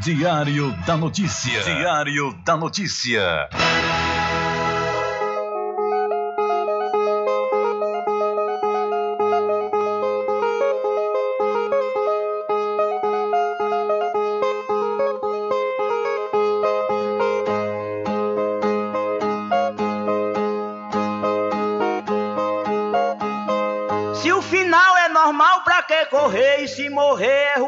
Diário da Notícia. Diário da Notícia. morrer e se morrer é ruim,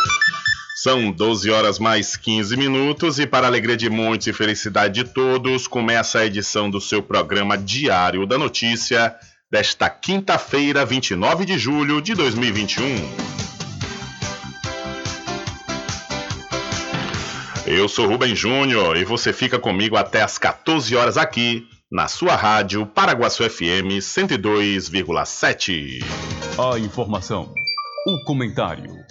São 12 horas mais 15 minutos e para alegria de muitos e felicidade de todos, começa a edição do seu programa Diário da Notícia desta quinta-feira, 29 de julho de 2021. Eu sou Rubem Júnior e você fica comigo até às 14 horas aqui na sua rádio Paraguaçu FM 102,7. A informação, o comentário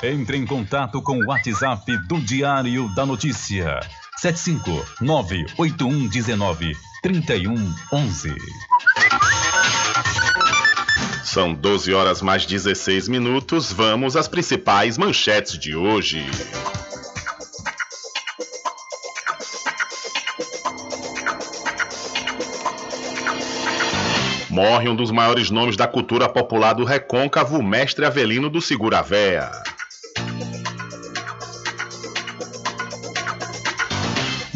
Entre em contato com o WhatsApp do Diário da Notícia. 759-8119-3111. São 12 horas mais 16 minutos. Vamos às principais manchetes de hoje. Morre um dos maiores nomes da cultura popular do recôncavo, mestre Avelino do Segura Véia.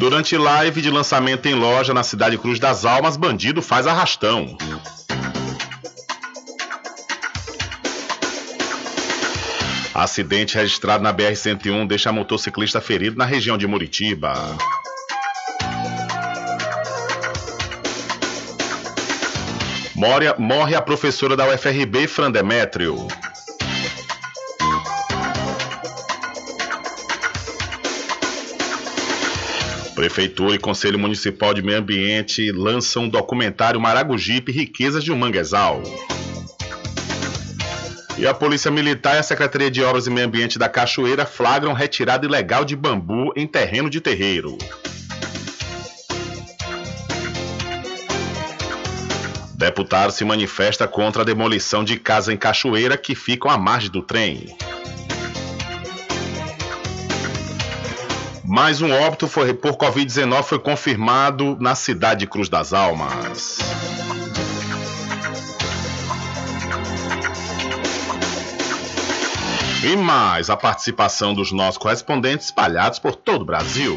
Durante live de lançamento em loja na cidade Cruz das Almas, bandido faz arrastão. Acidente registrado na BR-101 deixa motociclista ferido na região de Muritiba. Morre, morre a professora da UFRB, Fran Demétrio. Prefeitura e Conselho Municipal de Meio Ambiente lançam um documentário Maragogipe Riquezas de um Manguezal. E a Polícia Militar e a Secretaria de Obras e Meio Ambiente da Cachoeira flagram retirada ilegal de bambu em terreno de terreiro. Deputado se manifesta contra a demolição de casa em Cachoeira que ficam à margem do trem. Mais um óbito foi, por Covid-19 foi confirmado na cidade de Cruz das Almas. E mais a participação dos nossos correspondentes espalhados por todo o Brasil.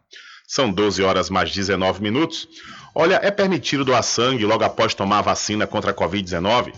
São 12 horas mais 19 minutos. Olha, é permitido doar sangue logo após tomar a vacina contra a Covid-19?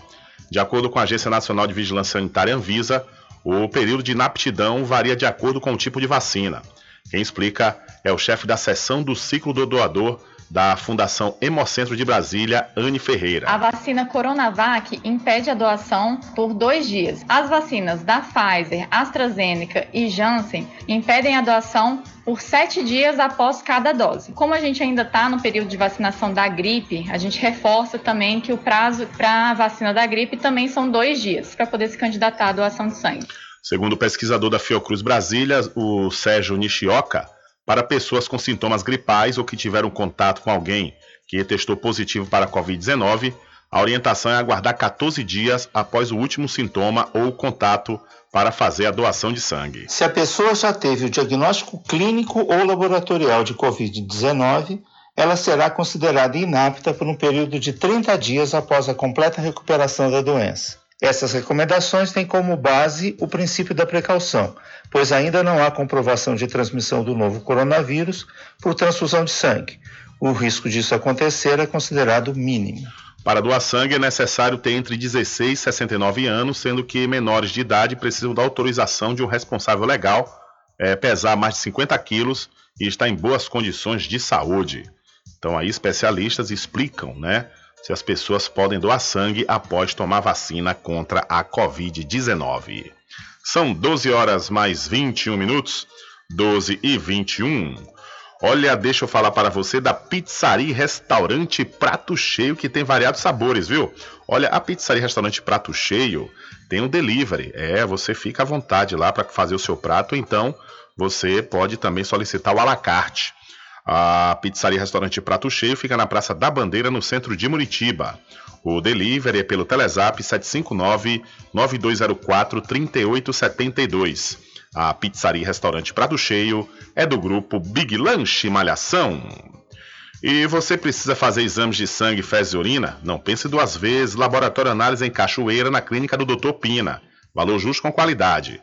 De acordo com a Agência Nacional de Vigilância Sanitária Anvisa, o período de inaptidão varia de acordo com o tipo de vacina. Quem explica é o chefe da seção do ciclo do doador da Fundação Hemocentro de Brasília, Anne Ferreira. A vacina Coronavac impede a doação por dois dias. As vacinas da Pfizer, AstraZeneca e Janssen impedem a doação por sete dias após cada dose. Como a gente ainda está no período de vacinação da gripe, a gente reforça também que o prazo para a vacina da gripe também são dois dias para poder se candidatar à doação de sangue. Segundo o pesquisador da Fiocruz Brasília, o Sérgio Nishioka, para pessoas com sintomas gripais ou que tiveram contato com alguém que testou positivo para a Covid-19, a orientação é aguardar 14 dias após o último sintoma ou contato para fazer a doação de sangue. Se a pessoa já teve o diagnóstico clínico ou laboratorial de Covid-19, ela será considerada inapta por um período de 30 dias após a completa recuperação da doença. Essas recomendações têm como base o princípio da precaução, pois ainda não há comprovação de transmissão do novo coronavírus por transfusão de sangue. O risco disso acontecer é considerado mínimo. Para doar sangue é necessário ter entre 16 e 69 anos, sendo que menores de idade precisam da autorização de um responsável legal, é, pesar mais de 50 quilos e estar em boas condições de saúde. Então aí especialistas explicam, né, se as pessoas podem doar sangue após tomar vacina contra a Covid-19. São 12 horas mais 21 minutos, 12 e 21. Olha, deixa eu falar para você da Pizzaria Restaurante Prato Cheio, que tem variados sabores, viu? Olha, a Pizzaria Restaurante Prato Cheio tem um delivery. É, você fica à vontade lá para fazer o seu prato, então você pode também solicitar o alacarte. A Pizzaria Restaurante Prato Cheio fica na Praça da Bandeira, no centro de Muritiba. O delivery é pelo Telezap 759-9204-3872. A pizzaria restaurante Prato Cheio é do grupo Big Lanche Malhação. E você precisa fazer exames de sangue, fezes e urina? Não pense duas vezes. Laboratório Análise em Cachoeira, na clínica do Dr. Pina. Valor justo com qualidade.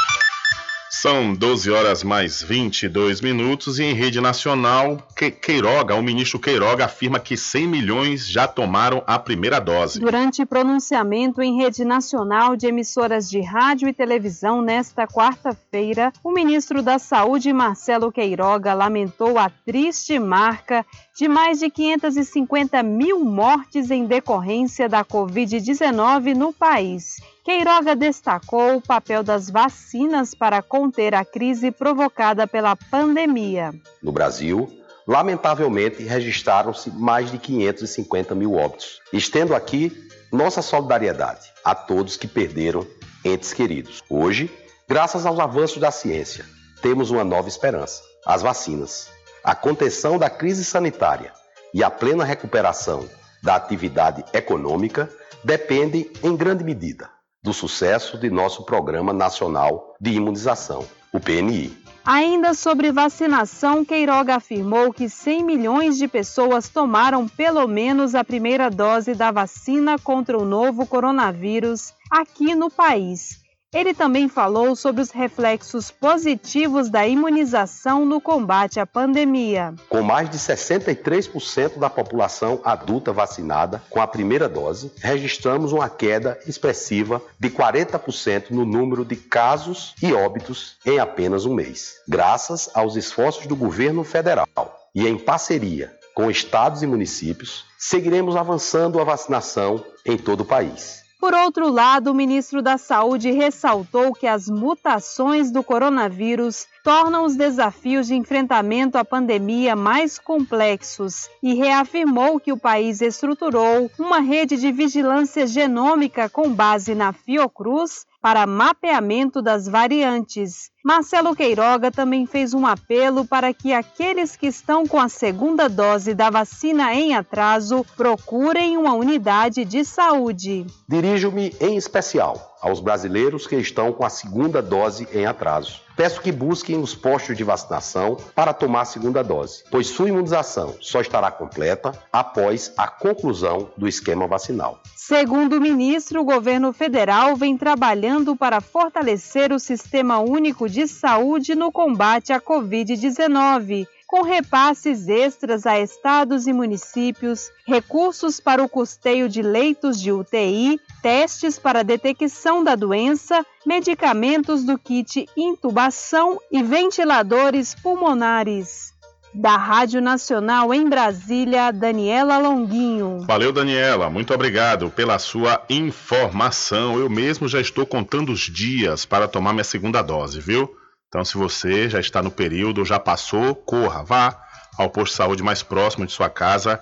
São 12 horas mais 22 minutos e em rede nacional, Queiroga, o ministro Queiroga afirma que 100 milhões já tomaram a primeira dose. Durante pronunciamento em rede nacional de emissoras de rádio e televisão nesta quarta-feira, o ministro da Saúde, Marcelo Queiroga, lamentou a triste marca de mais de 550 mil mortes em decorrência da Covid-19 no país Queiroga destacou o papel das vacinas para conter a crise provocada pela pandemia. No Brasil, lamentavelmente, registraram-se mais de 550 mil óbitos. Estendo aqui nossa solidariedade a todos que perderam entes queridos. Hoje, graças aos avanços da ciência, temos uma nova esperança: as vacinas. A contenção da crise sanitária e a plena recuperação da atividade econômica dependem, em grande medida, do sucesso de nosso Programa Nacional de Imunização, o PNI. Ainda sobre vacinação, Queiroga afirmou que 100 milhões de pessoas tomaram pelo menos a primeira dose da vacina contra o novo coronavírus aqui no país ele também falou sobre os reflexos positivos da imunização no combate à pandemia. Com mais de 63% da população adulta vacinada com a primeira dose, registramos uma queda expressiva de 40% no número de casos e óbitos em apenas um mês, graças aos esforços do governo federal e em parceria com estados e municípios, seguiremos avançando a vacinação em todo o país. Por outro lado, o ministro da Saúde ressaltou que as mutações do coronavírus tornam os desafios de enfrentamento à pandemia mais complexos e reafirmou que o país estruturou uma rede de vigilância genômica com base na Fiocruz para mapeamento das variantes. Marcelo Queiroga também fez um apelo para que aqueles que estão com a segunda dose da vacina em atraso procurem uma unidade de saúde. Dirijo-me em especial aos brasileiros que estão com a segunda dose em atraso peço que busquem os postos de vacinação para tomar a segunda dose, pois sua imunização só estará completa após a conclusão do esquema vacinal. Segundo o ministro, o governo federal vem trabalhando para fortalecer o Sistema Único de Saúde no combate à Covid-19 com repasses extras a estados e municípios, recursos para o custeio de leitos de UTI, testes para detecção da doença, medicamentos do kit intubação e ventiladores pulmonares. Da Rádio Nacional em Brasília, Daniela Longuinho. Valeu, Daniela. Muito obrigado pela sua informação. Eu mesmo já estou contando os dias para tomar minha segunda dose, viu? Então, se você já está no período, já passou, corra, vá ao posto de saúde mais próximo de sua casa,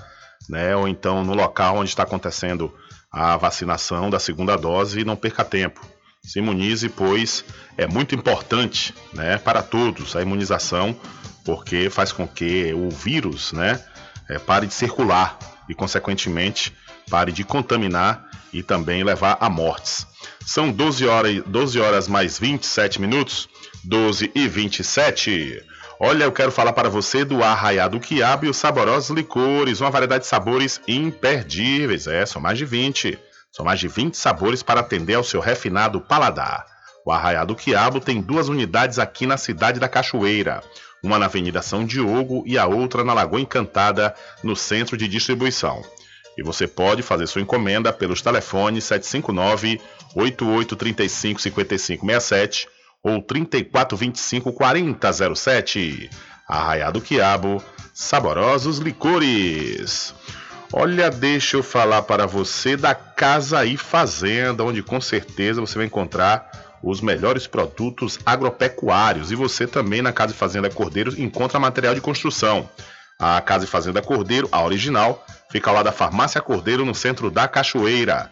né? Ou então no local onde está acontecendo a vacinação da segunda dose e não perca tempo. Se imunize, pois é muito importante, né, para todos a imunização, porque faz com que o vírus, né, é, pare de circular e, consequentemente, pare de contaminar e também levar a mortes. São 12 horas, 12 horas mais 27 minutos, 12 e 27. Olha, eu quero falar para você do Arraiado Quiabo e os saborosos licores, uma variedade de sabores imperdíveis. É, são mais de 20. São mais de 20 sabores para atender ao seu refinado paladar. O Arraiado Quiabo tem duas unidades aqui na cidade da Cachoeira. Uma na Avenida São Diogo e a outra na Lagoa Encantada, no centro de distribuição. E você pode fazer sua encomenda pelos telefones 759 8835 5567 ou 3425 4007. Arraiado Quiabo, saborosos licores. Olha, deixa eu falar para você da Casa e Fazenda, onde com certeza você vai encontrar os melhores produtos agropecuários. E você também na Casa e Fazenda Cordeiro encontra material de construção. A Casa e Fazenda Cordeiro, a original, fica lá da Farmácia Cordeiro, no centro da Cachoeira.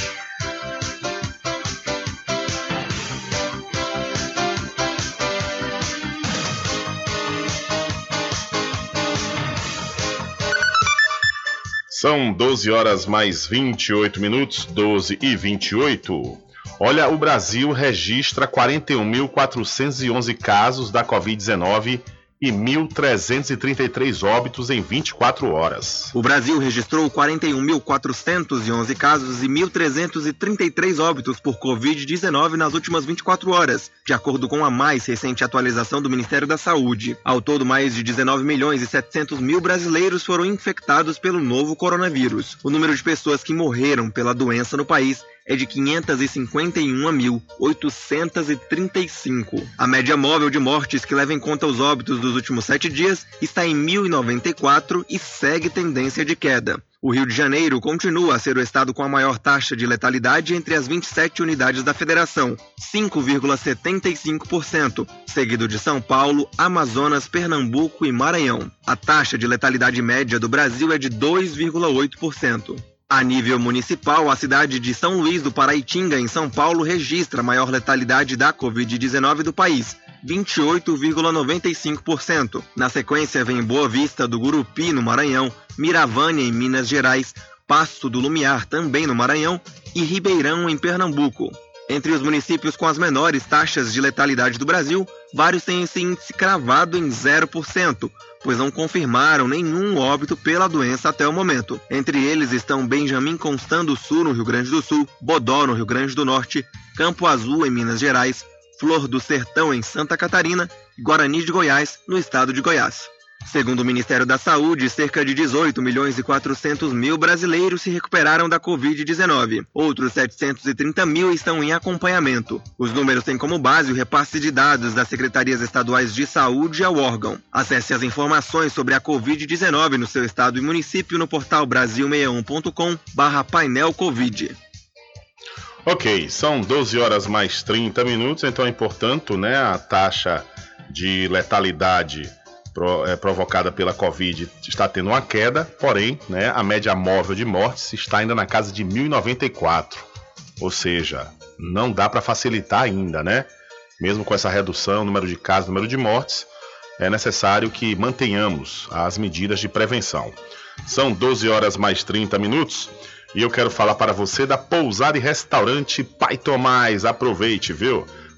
São 12 horas mais 28 minutos, 12 e 28. Olha, o Brasil registra 41.411 casos da Covid-19 e 1.333 óbitos em 24 horas. O Brasil registrou 41.411 casos e 1.333 óbitos por Covid-19 nas últimas 24 horas, de acordo com a mais recente atualização do Ministério da Saúde. Ao todo, mais de 19 milhões e 700 mil brasileiros foram infectados pelo novo coronavírus. O número de pessoas que morreram pela doença no país é de 551.835. A média móvel de mortes que leva em conta os óbitos dos últimos sete dias está em 1.094 e segue tendência de queda. O Rio de Janeiro continua a ser o estado com a maior taxa de letalidade entre as 27 unidades da federação, 5,75%, seguido de São Paulo, Amazonas, Pernambuco e Maranhão. A taxa de letalidade média do Brasil é de 2,8%. A nível municipal, a cidade de São Luís do Paraitinga, em São Paulo, registra a maior letalidade da Covid-19 do país, 28,95%. Na sequência, vem Boa Vista do Gurupi, no Maranhão, Miravânia, em Minas Gerais, Passo do Lumiar, também no Maranhão, e Ribeirão, em Pernambuco. Entre os municípios com as menores taxas de letalidade do Brasil, vários têm esse índice cravado em 0%, pois não confirmaram nenhum óbito pela doença até o momento. Entre eles estão Benjamin Constant do Sul, no Rio Grande do Sul, Bodó, no Rio Grande do Norte, Campo Azul, em Minas Gerais, Flor do Sertão, em Santa Catarina e Guarani de Goiás, no estado de Goiás. Segundo o Ministério da Saúde, cerca de 18 milhões e 400 mil brasileiros se recuperaram da Covid-19. Outros 730 mil estão em acompanhamento. Os números têm como base o repasse de dados das secretarias estaduais de saúde ao órgão. Acesse as informações sobre a Covid-19 no seu estado e município no portal brasil61.com barra painel Covid. Ok, são 12 horas mais 30 minutos, então é importante, né, a taxa de letalidade é, provocada pela Covid está tendo uma queda, porém, né, a média móvel de mortes está ainda na casa de 1.094. Ou seja, não dá para facilitar ainda, né? Mesmo com essa redução, número de casos, número de mortes, é necessário que mantenhamos as medidas de prevenção. São 12 horas mais 30 minutos e eu quero falar para você da pousada e restaurante Pai Tomás. Aproveite, viu?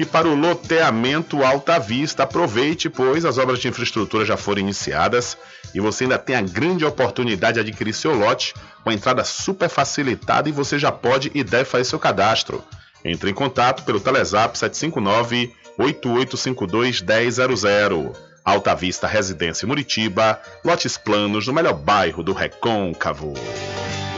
E para o loteamento Alta Vista, aproveite, pois as obras de infraestrutura já foram iniciadas e você ainda tem a grande oportunidade de adquirir seu lote com entrada super facilitada e você já pode e deve fazer seu cadastro. Entre em contato pelo Telezap 759 8852 1000. Alta Vista Residência Muritiba, lotes planos no melhor bairro do Recôncavo.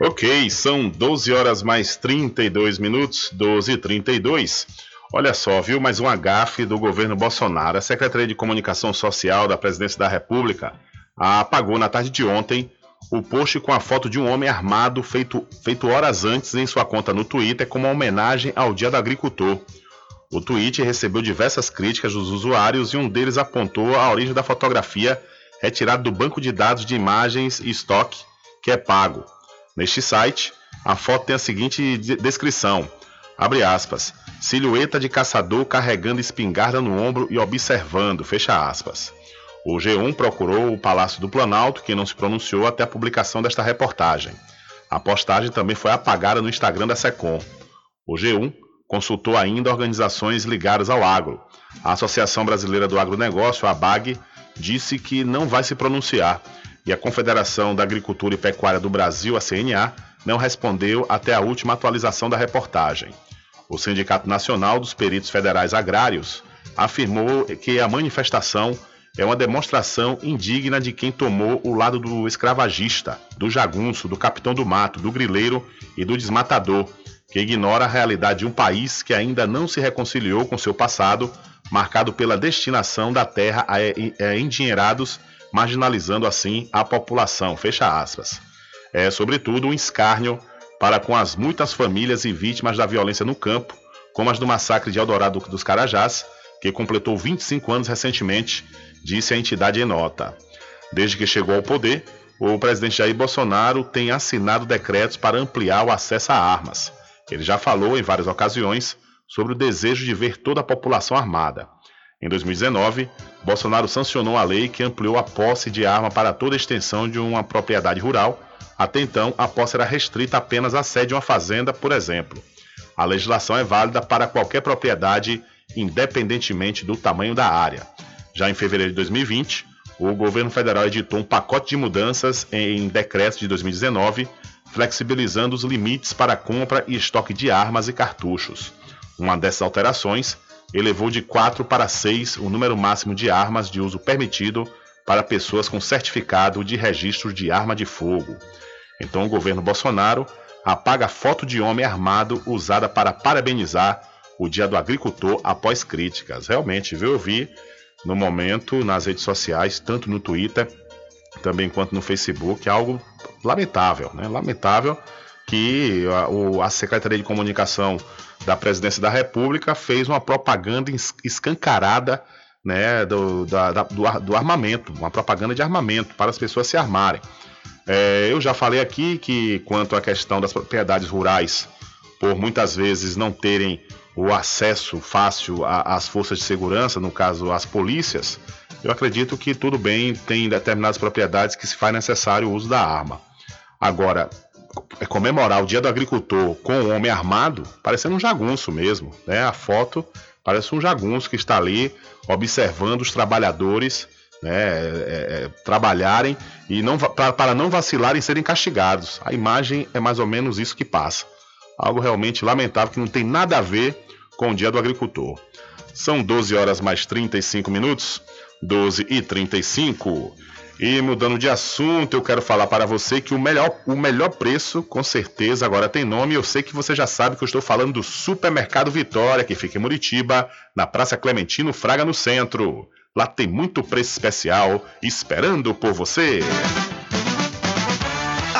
Ok, são 12 horas mais 32 minutos, 12 e 32. Olha só, viu? Mais um agafe do governo Bolsonaro. A Secretaria de Comunicação Social da Presidência da República apagou na tarde de ontem o post com a foto de um homem armado feito, feito horas antes em sua conta no Twitter como uma homenagem ao Dia do Agricultor. O tweet recebeu diversas críticas dos usuários e um deles apontou a origem da fotografia retirada do banco de dados de imagens e estoque que é pago. Neste site, a foto tem a seguinte descrição: abre aspas, silhueta de caçador carregando espingarda no ombro e observando, fecha aspas. O G1 procurou o Palácio do Planalto, que não se pronunciou até a publicação desta reportagem. A postagem também foi apagada no Instagram da Secom. O G1 consultou ainda organizações ligadas ao agro. A Associação Brasileira do Agronegócio, a ABAG, disse que não vai se pronunciar e a Confederação da Agricultura e Pecuária do Brasil, a CNA, não respondeu até a última atualização da reportagem. O Sindicato Nacional dos Peritos Federais Agrários afirmou que a manifestação é uma demonstração indigna de quem tomou o lado do escravagista, do jagunço, do capitão do mato, do grileiro e do desmatador, que ignora a realidade de um país que ainda não se reconciliou com seu passado, marcado pela destinação da terra a endinheirados, marginalizando assim a população. Fecha aspas. É, sobretudo, um escárnio para com as muitas famílias e vítimas da violência no campo, como as do massacre de Eldorado dos Carajás, que completou 25 anos recentemente, disse a entidade em nota. Desde que chegou ao poder, o presidente Jair Bolsonaro tem assinado decretos para ampliar o acesso a armas. Ele já falou em várias ocasiões sobre o desejo de ver toda a população armada. Em 2019, Bolsonaro sancionou a lei que ampliou a posse de arma para toda a extensão de uma propriedade rural. Até então, a posse era restrita apenas à sede de uma fazenda, por exemplo. A legislação é válida para qualquer propriedade, independentemente do tamanho da área. Já em fevereiro de 2020, o governo federal editou um pacote de mudanças em decreto de 2019 flexibilizando os limites para compra e estoque de armas e cartuchos. Uma dessas alterações elevou de 4 para 6 o número máximo de armas de uso permitido para pessoas com certificado de registro de arma de fogo. Então o governo Bolsonaro apaga foto de homem armado usada para parabenizar o Dia do Agricultor após críticas. Realmente, viu? Eu vi no momento nas redes sociais, tanto no Twitter também quanto no Facebook, algo lamentável, né? Lamentável que a, a Secretaria de Comunicação da Presidência da República fez uma propaganda escancarada né, do, da, do, do, armamento, uma propaganda de armamento para as pessoas se armarem. É, eu já falei aqui que quanto à questão das propriedades rurais, por muitas vezes não terem o acesso fácil às forças de segurança, no caso as polícias, eu acredito que tudo bem, tem determinadas propriedades que se faz necessário o uso da arma. Agora, é comemorar o Dia do Agricultor com um homem armado, parecendo um jagunço mesmo, né? A foto parece um jagunço que está ali observando os trabalhadores né, é, é, trabalharem e não para não vacilarem serem castigados. A imagem é mais ou menos isso que passa. Algo realmente lamentável que não tem nada a ver com o Dia do Agricultor. São 12 horas mais 35 minutos, 12 e 35. E mudando de assunto, eu quero falar para você que o melhor, o melhor preço, com certeza, agora tem nome. Eu sei que você já sabe que eu estou falando do Supermercado Vitória, que fica em Muritiba, na Praça Clementino Fraga, no centro. Lá tem muito preço especial esperando por você.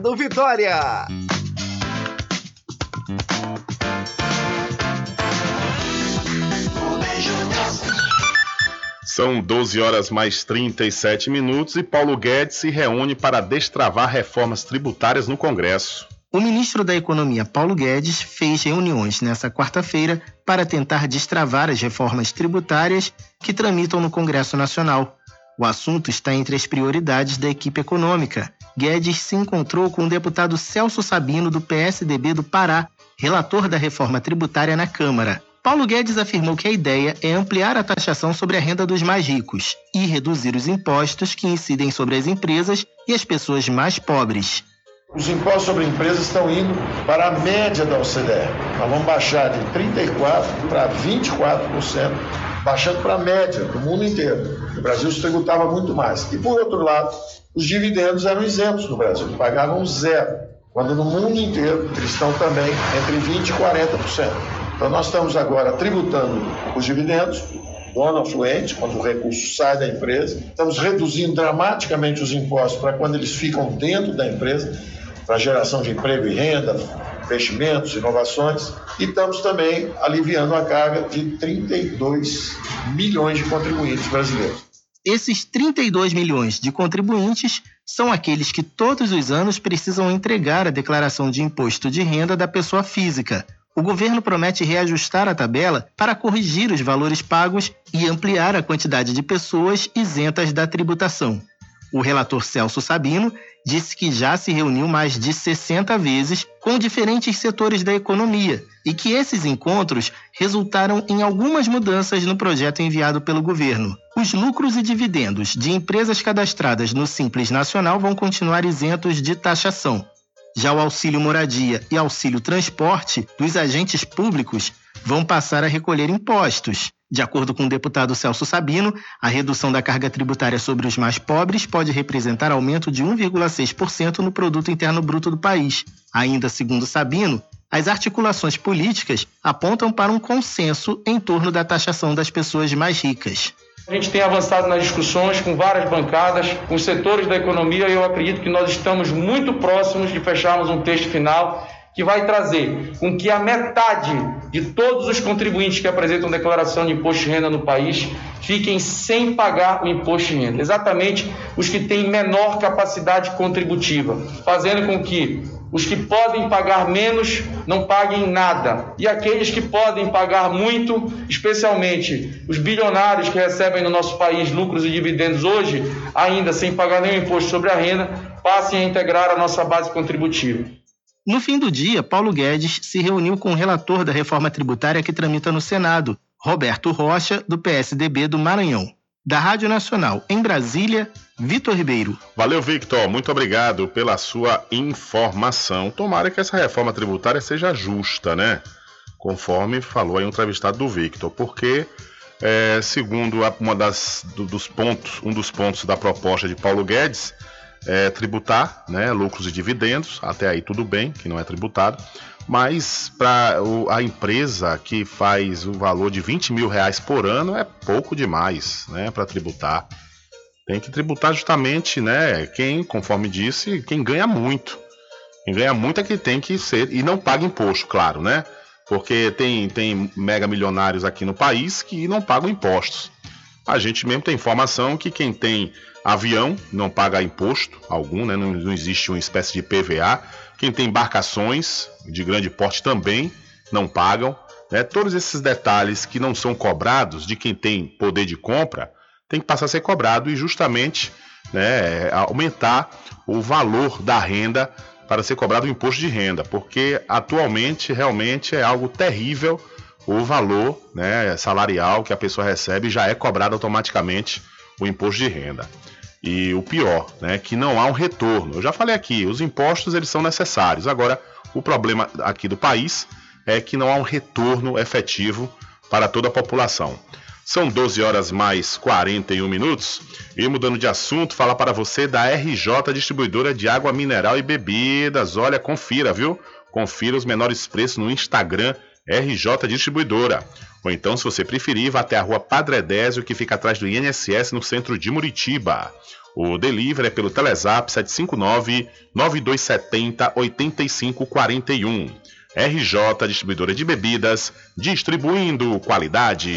Mercado Vitória. São 12 horas mais 37 minutos e Paulo Guedes se reúne para destravar reformas tributárias no Congresso. O ministro da Economia, Paulo Guedes, fez reuniões nesta quarta-feira para tentar destravar as reformas tributárias que tramitam no Congresso Nacional. O assunto está entre as prioridades da equipe econômica. Guedes se encontrou com o deputado Celso Sabino, do PSDB do Pará, relator da reforma tributária na Câmara. Paulo Guedes afirmou que a ideia é ampliar a taxação sobre a renda dos mais ricos e reduzir os impostos que incidem sobre as empresas e as pessoas mais pobres. Os impostos sobre empresas estão indo para a média da OCDE. Nós vamos baixar de 34% para 24%, baixando para a média do mundo inteiro. O Brasil se tributava muito mais. E, por outro lado, os dividendos eram isentos no Brasil, pagavam zero, quando no mundo inteiro eles estão também entre 20% e 40%. Então nós estamos agora tributando os dividendos, dono afluente, quando o recurso sai da empresa, estamos reduzindo dramaticamente os impostos para quando eles ficam dentro da empresa, para geração de emprego e renda, investimentos, inovações, e estamos também aliviando a carga de 32 milhões de contribuintes brasileiros. Esses 32 milhões de contribuintes são aqueles que todos os anos precisam entregar a declaração de imposto de renda da pessoa física. O governo promete reajustar a tabela para corrigir os valores pagos e ampliar a quantidade de pessoas isentas da tributação. O relator Celso Sabino disse que já se reuniu mais de 60 vezes com diferentes setores da economia e que esses encontros resultaram em algumas mudanças no projeto enviado pelo governo. Os lucros e dividendos de empresas cadastradas no Simples Nacional vão continuar isentos de taxação. Já o auxílio moradia e auxílio transporte dos agentes públicos vão passar a recolher impostos. De acordo com o deputado Celso Sabino, a redução da carga tributária sobre os mais pobres pode representar aumento de 1,6% no produto interno bruto do país. Ainda segundo Sabino, as articulações políticas apontam para um consenso em torno da taxação das pessoas mais ricas. A gente tem avançado nas discussões com várias bancadas, com setores da economia, e eu acredito que nós estamos muito próximos de fecharmos um texto final que vai trazer com que a metade de todos os contribuintes que apresentam declaração de imposto de renda no país fiquem sem pagar o imposto de renda. Exatamente os que têm menor capacidade contributiva, fazendo com que os que podem pagar menos não paguem nada. E aqueles que podem pagar muito, especialmente os bilionários que recebem no nosso país lucros e dividendos hoje, ainda sem pagar nenhum imposto sobre a renda, passem a integrar a nossa base contributiva. No fim do dia, Paulo Guedes se reuniu com o relator da reforma tributária que tramita no Senado, Roberto Rocha, do PSDB do Maranhão. Da Rádio Nacional, em Brasília, Vitor Ribeiro. Valeu, Victor. Muito obrigado pela sua informação. Tomara que essa reforma tributária seja justa, né? Conforme falou aí um entrevistado do Victor, porque é, segundo uma das do, dos pontos, um dos pontos da proposta de Paulo Guedes, é, tributar né, lucros e dividendos, até aí tudo bem, que não é tributado, mas para a empresa que faz o valor de 20 mil reais por ano é pouco demais né, para tributar. Tem que tributar justamente né, quem, conforme disse, quem ganha muito. Quem ganha muito é que tem que ser, e não paga imposto, claro, né? Porque tem, tem mega milionários aqui no país que não pagam impostos. A gente mesmo tem informação que quem tem Avião não paga imposto algum, né? não, não existe uma espécie de PVA. Quem tem embarcações de grande porte também não pagam. Né? Todos esses detalhes que não são cobrados de quem tem poder de compra tem que passar a ser cobrado e justamente né, aumentar o valor da renda para ser cobrado o imposto de renda, porque atualmente realmente é algo terrível o valor né, salarial que a pessoa recebe já é cobrado automaticamente o imposto de renda. E o pior, né, que não há um retorno. Eu já falei aqui, os impostos eles são necessários. Agora, o problema aqui do país é que não há um retorno efetivo para toda a população. São 12 horas mais 41 minutos. E mudando de assunto, falar para você da RJ Distribuidora de Água Mineral e Bebidas. Olha, confira, viu? Confira os menores preços no Instagram RJ Distribuidora. Ou então, se você preferir, vá até a rua Padre Désio, que fica atrás do INSS, no centro de Muritiba. O delivery é pelo Telezap 759-9270-8541. RJ Distribuidora de Bebidas, distribuindo qualidade.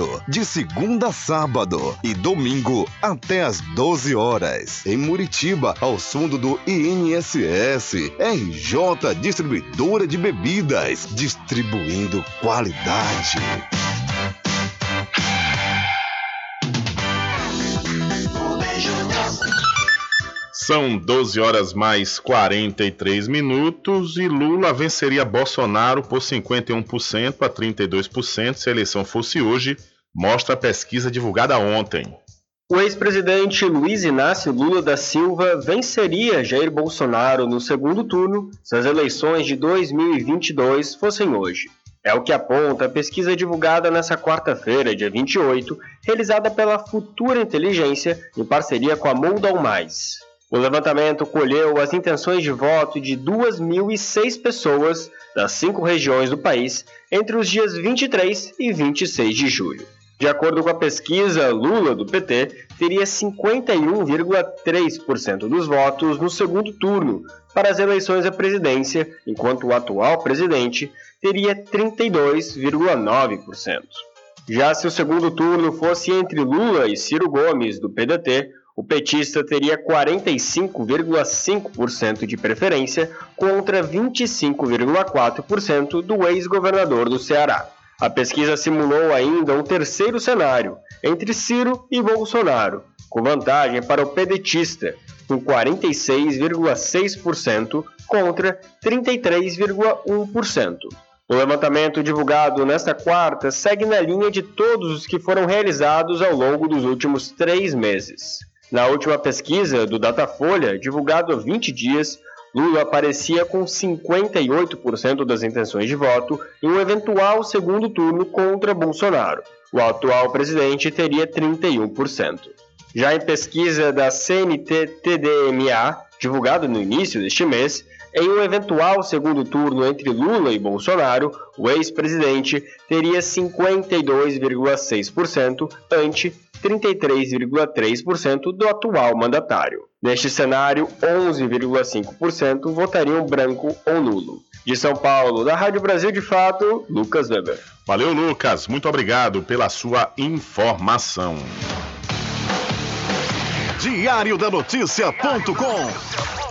de segunda a sábado e domingo até às 12 horas. Em Muritiba, ao fundo do INSS, RJ Distribuidora de Bebidas, distribuindo qualidade. São 12 horas mais 43 minutos e Lula venceria Bolsonaro por 51% a 32% se a eleição fosse hoje, mostra a pesquisa divulgada ontem. O ex-presidente Luiz Inácio Lula da Silva venceria Jair Bolsonaro no segundo turno se as eleições de 2022 fossem hoje. É o que aponta a pesquisa divulgada nesta quarta-feira, dia 28, realizada pela Futura Inteligência em parceria com a Moldal Mais. O levantamento colheu as intenções de voto de 2.006 pessoas das cinco regiões do país entre os dias 23 e 26 de julho. De acordo com a pesquisa, Lula, do PT, teria 51,3% dos votos no segundo turno para as eleições à presidência, enquanto o atual presidente teria 32,9%. Já se o segundo turno fosse entre Lula e Ciro Gomes, do PDT, o petista teria 45,5% de preferência contra 25,4% do ex-governador do Ceará. A pesquisa simulou ainda um terceiro cenário, entre Ciro e Bolsonaro, com vantagem para o pedetista, com 46,6% contra 33,1%. O levantamento divulgado nesta quarta segue na linha de todos os que foram realizados ao longo dos últimos três meses. Na última pesquisa do Datafolha, divulgado há 20 dias, Lula aparecia com 58% das intenções de voto em um eventual segundo turno contra Bolsonaro. O atual presidente teria 31%. Já em pesquisa da CNT-TDMA, divulgada no início deste mês, em um eventual segundo turno entre Lula e Bolsonaro, o ex-presidente teria 52,6% ante 33,3% do atual mandatário. Neste cenário, 11,5% votariam branco ou nulo. De São Paulo, da Rádio Brasil de Fato, Lucas Weber. Valeu, Lucas. Muito obrigado pela sua informação. Diário da Notícia.com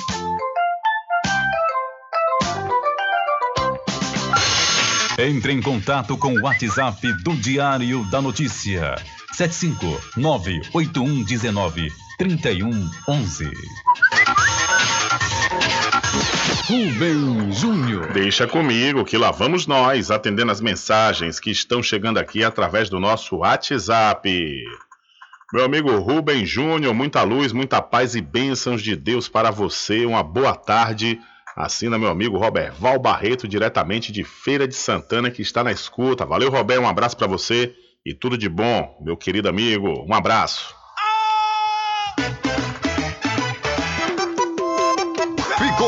Entre em contato com o WhatsApp do Diário da Notícia. 759-8119-3111. Rubem Júnior. Deixa comigo que lá vamos nós, atendendo as mensagens que estão chegando aqui através do nosso WhatsApp. Meu amigo Rubem Júnior, muita luz, muita paz e bênçãos de Deus para você. Uma boa tarde. Assina meu amigo Robert Val Barreto, diretamente de Feira de Santana, que está na escuta. Valeu, Robert, um abraço para você e tudo de bom, meu querido amigo. Um abraço.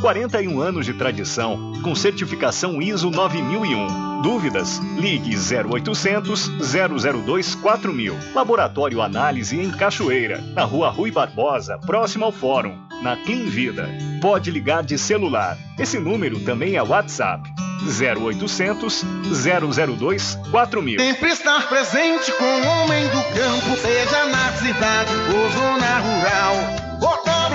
41 anos de tradição, com certificação ISO 9001. Dúvidas? Ligue 0800 002 4000. Laboratório Análise em Cachoeira, na Rua Rui Barbosa, próximo ao Fórum, na Clean Vida. Pode ligar de celular. Esse número também é WhatsApp. 0800 002 4000. Sempre estar presente com o homem do campo, seja na cidade ou zona rural.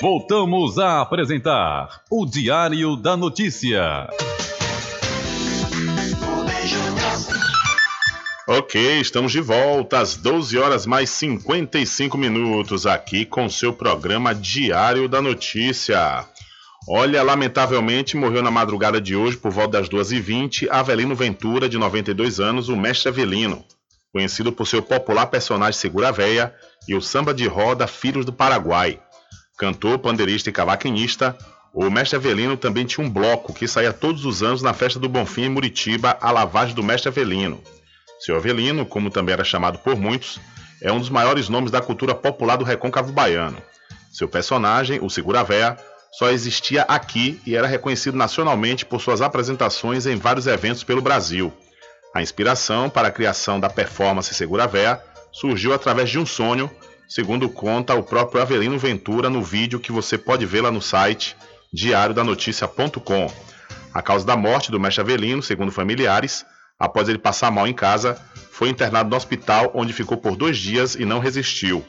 Voltamos a apresentar o Diário da Notícia. Ok, estamos de volta às 12 horas mais 55 minutos aqui com seu programa Diário da Notícia. Olha, lamentavelmente morreu na madrugada de hoje, por volta das 2h20, Avelino Ventura, de 92 anos, o mestre Avelino, conhecido por seu popular personagem Segura Véia e o samba de roda Filhos do Paraguai. Cantor, pandeirista e cavaquinista, o mestre Avelino também tinha um bloco que saía todos os anos na festa do Bonfim em Muritiba, a lavagem do mestre Avelino. Seu Avelino, como também era chamado por muitos, é um dos maiores nomes da cultura popular do recôncavo baiano. Seu personagem, o Segura Véia, só existia aqui e era reconhecido nacionalmente por suas apresentações em vários eventos pelo Brasil. A inspiração para a criação da performance Segura Véia surgiu através de um sonho, segundo conta o próprio Avelino Ventura no vídeo que você pode ver lá no site diariodanoticia.com. A causa da morte do mestre Avelino, segundo familiares, após ele passar mal em casa, foi internado no hospital onde ficou por dois dias e não resistiu.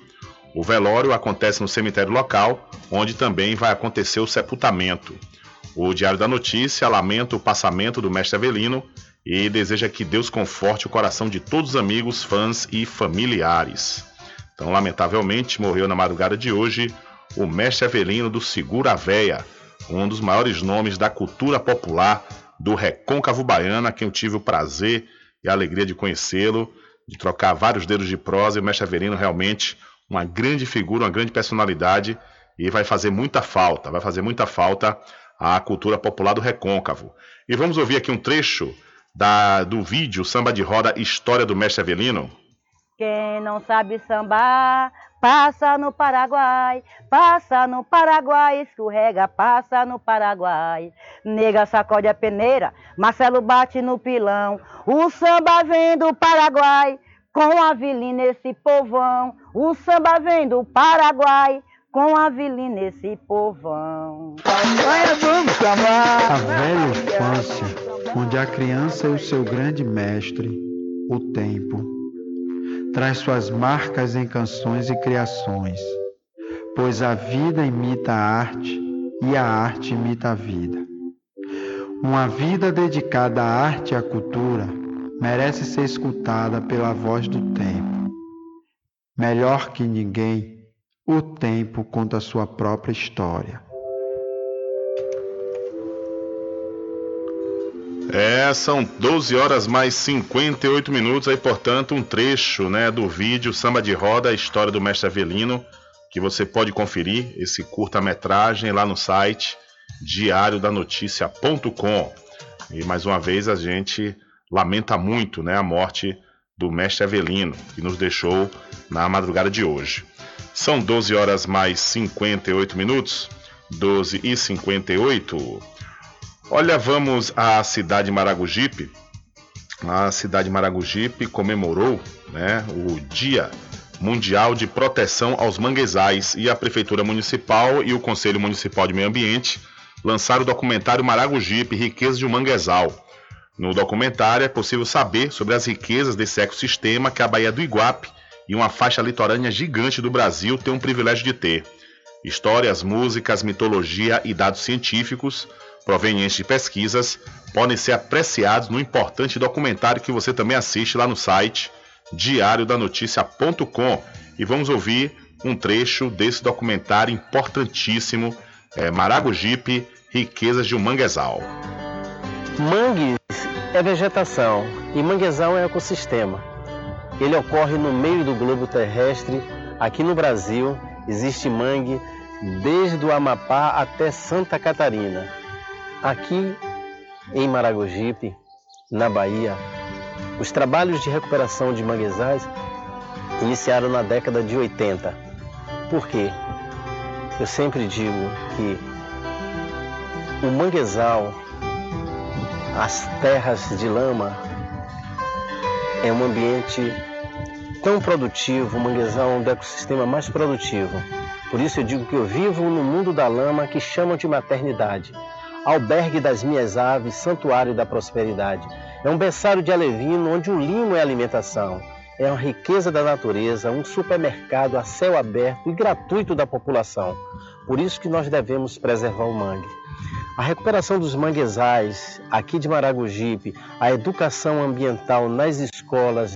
O velório acontece no cemitério local, onde também vai acontecer o sepultamento. O Diário da Notícia lamenta o passamento do mestre Avelino e deseja que Deus conforte o coração de todos os amigos, fãs e familiares. Então, lamentavelmente, morreu na madrugada de hoje o mestre Avelino do Segura Véia, um dos maiores nomes da cultura popular do Recôncavo Baiano, a quem eu tive o prazer e a alegria de conhecê-lo, de trocar vários dedos de prosa, e o mestre Avelino realmente uma grande figura, uma grande personalidade, e vai fazer muita falta, vai fazer muita falta à cultura popular do Recôncavo. E vamos ouvir aqui um trecho da, do vídeo Samba de Roda História do Mestre Avelino. Quem não sabe sambar, passa no Paraguai, passa no Paraguai, escorrega, passa no Paraguai. Nega sacode a peneira, Marcelo bate no pilão. O samba vem do Paraguai, com a vilina esse povão. O samba vem do Paraguai, com a vilina esse povão. Vai, vamos sambar! A velha infância, onde a criança é o seu grande mestre, o tempo traz suas marcas em canções e criações, pois a vida imita a arte e a arte imita a vida. Uma vida dedicada à arte e à cultura merece ser escutada pela voz do tempo. Melhor que ninguém, o tempo conta sua própria história. É, são 12 horas mais 58 minutos, aí, portanto, um trecho né, do vídeo Samba de Roda, a história do Mestre Avelino, que você pode conferir, esse curta-metragem lá no site diariodanoticia.com. E mais uma vez a gente lamenta muito né, a morte do Mestre Avelino, que nos deixou na madrugada de hoje. São 12 horas mais 58 minutos, 12 e 58. Olha, vamos à cidade de Maragogipe. A cidade de Maragogipe comemorou né, o Dia Mundial de Proteção aos Manguezais e a Prefeitura Municipal e o Conselho Municipal de Meio Ambiente lançaram o documentário Maragogipe Riqueza de um Manguezal. No documentário é possível saber sobre as riquezas desse ecossistema que a Baía do Iguape e uma faixa litorânea gigante do Brasil têm o privilégio de ter. Histórias, músicas, mitologia e dados científicos provenientes de pesquisas podem ser apreciados no importante documentário que você também assiste lá no site diariodanoticia.com e vamos ouvir um trecho desse documentário importantíssimo, é, Maragogipe, Riquezas de um Manguezal. Mangues é vegetação e manguezal é ecossistema. Ele ocorre no meio do globo terrestre. Aqui no Brasil existe mangue desde o Amapá até Santa Catarina. Aqui em Maragogipe, na Bahia, os trabalhos de recuperação de manguezais iniciaram na década de 80. Por quê? Eu sempre digo que o manguezal, as terras de lama, é um ambiente tão produtivo, o manguezal é um ecossistema mais produtivo. Por isso eu digo que eu vivo no mundo da lama que chamam de maternidade albergue das minhas aves, santuário da prosperidade. É um berçário de alevino onde o limo é alimentação. É uma riqueza da natureza, um supermercado a céu aberto e gratuito da população. Por isso que nós devemos preservar o mangue. A recuperação dos manguezais aqui de Maragogipe, a educação ambiental nas escolas,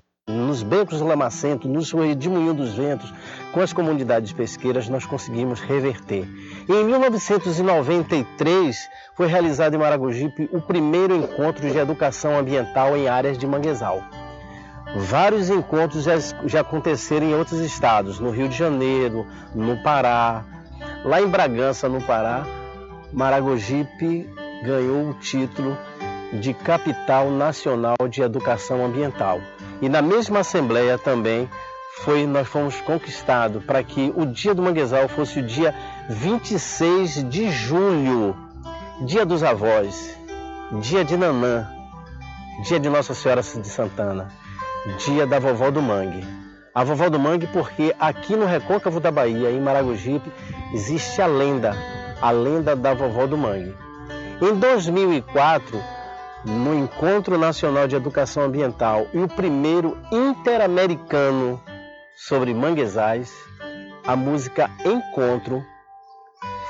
nos becos lamacentos, nos redemoinhos dos ventos, com as comunidades pesqueiras, nós conseguimos reverter. E em 1993, foi realizado em Maragogipe o primeiro encontro de educação ambiental em áreas de manguezal. Vários encontros já, já aconteceram em outros estados, no Rio de Janeiro, no Pará, lá em Bragança, no Pará, Maragogipe ganhou o título de Capital Nacional de Educação Ambiental. E na mesma Assembleia também foi nós fomos conquistados para que o dia do manguezal fosse o dia 26 de julho, dia dos avós, dia de Nanã, dia de Nossa Senhora de Santana, dia da vovó do mangue. A vovó do mangue porque aqui no recôncavo da Bahia, em Maragogipe, existe a lenda, a lenda da vovó do mangue. Em 2004, no Encontro Nacional de Educação Ambiental e o primeiro interamericano sobre manguezais, a música Encontro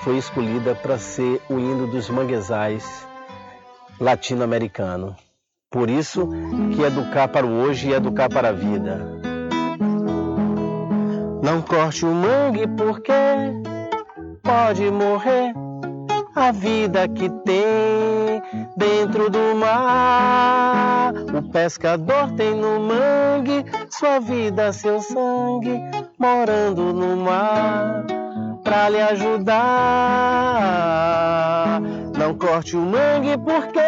foi escolhida para ser o hino dos manguezais latino-americano. Por isso que educar para o hoje e educar para a vida. Não corte o mangue porque pode morrer a vida que tem dentro do mar. O pescador tem no mangue sua vida, seu sangue, morando no mar pra lhe ajudar. Não corte o mangue porque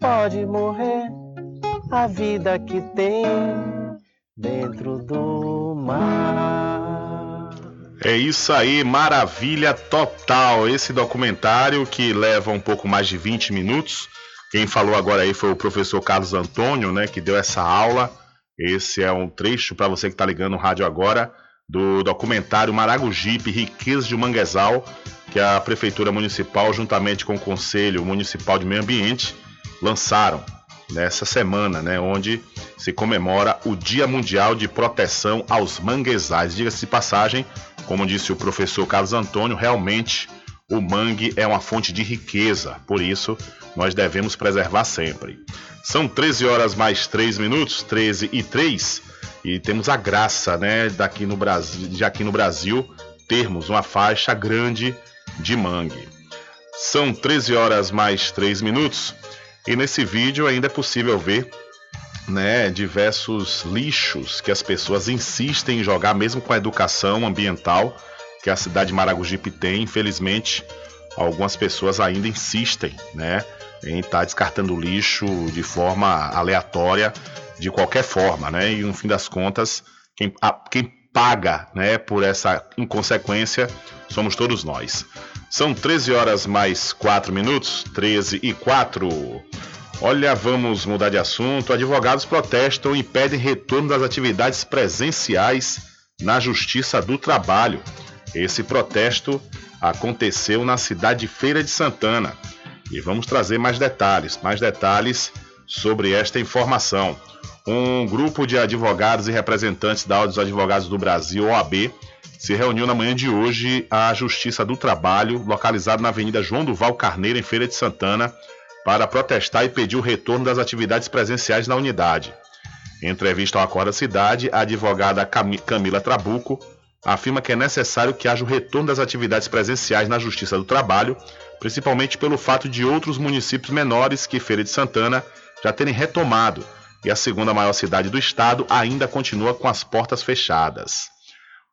pode morrer a vida que tem dentro do mar. É isso aí, maravilha total. Esse documentário que leva um pouco mais de 20 minutos. Quem falou agora aí foi o professor Carlos Antônio, né, que deu essa aula. Esse é um trecho para você que está ligando no rádio agora do documentário Maragogipe, Riqueza de Manguezal, que a Prefeitura Municipal, juntamente com o Conselho Municipal de Meio Ambiente, lançaram nessa semana, né, onde se comemora o Dia Mundial de Proteção aos Manguezais. Diga-se de passagem, como disse o professor Carlos Antônio, realmente o mangue é uma fonte de riqueza, por isso nós devemos preservar sempre. São 13 horas mais 3 minutos, 13 e 3, e temos a graça, né, daqui no Brasil, de aqui no Brasil termos uma faixa grande de mangue. São 13 horas mais 3 minutos, e nesse vídeo ainda é possível ver né, diversos lixos que as pessoas insistem em jogar, mesmo com a educação ambiental que a cidade de Maragogipe tem. Infelizmente, algumas pessoas ainda insistem né, em estar tá descartando lixo de forma aleatória, de qualquer forma. Né, e no fim das contas, quem, a, quem paga né, por essa inconsequência somos todos nós. São 13 horas mais 4 minutos, 13 e 4. Olha, vamos mudar de assunto. Advogados protestam e pedem retorno das atividades presenciais na Justiça do Trabalho. Esse protesto aconteceu na cidade de Feira de Santana. E vamos trazer mais detalhes, mais detalhes sobre esta informação. Um grupo de advogados e representantes da Ordem dos Advogados do Brasil, OAB, se reuniu na manhã de hoje à Justiça do Trabalho, localizado na Avenida João Duval Carneiro, em Feira de Santana, para protestar e pedir o retorno das atividades presenciais na unidade. Em entrevista ao Acorda Cidade, a advogada Camila Trabuco afirma que é necessário que haja o retorno das atividades presenciais na Justiça do Trabalho, principalmente pelo fato de outros municípios menores que Feira de Santana já terem retomado e a segunda maior cidade do estado ainda continua com as portas fechadas.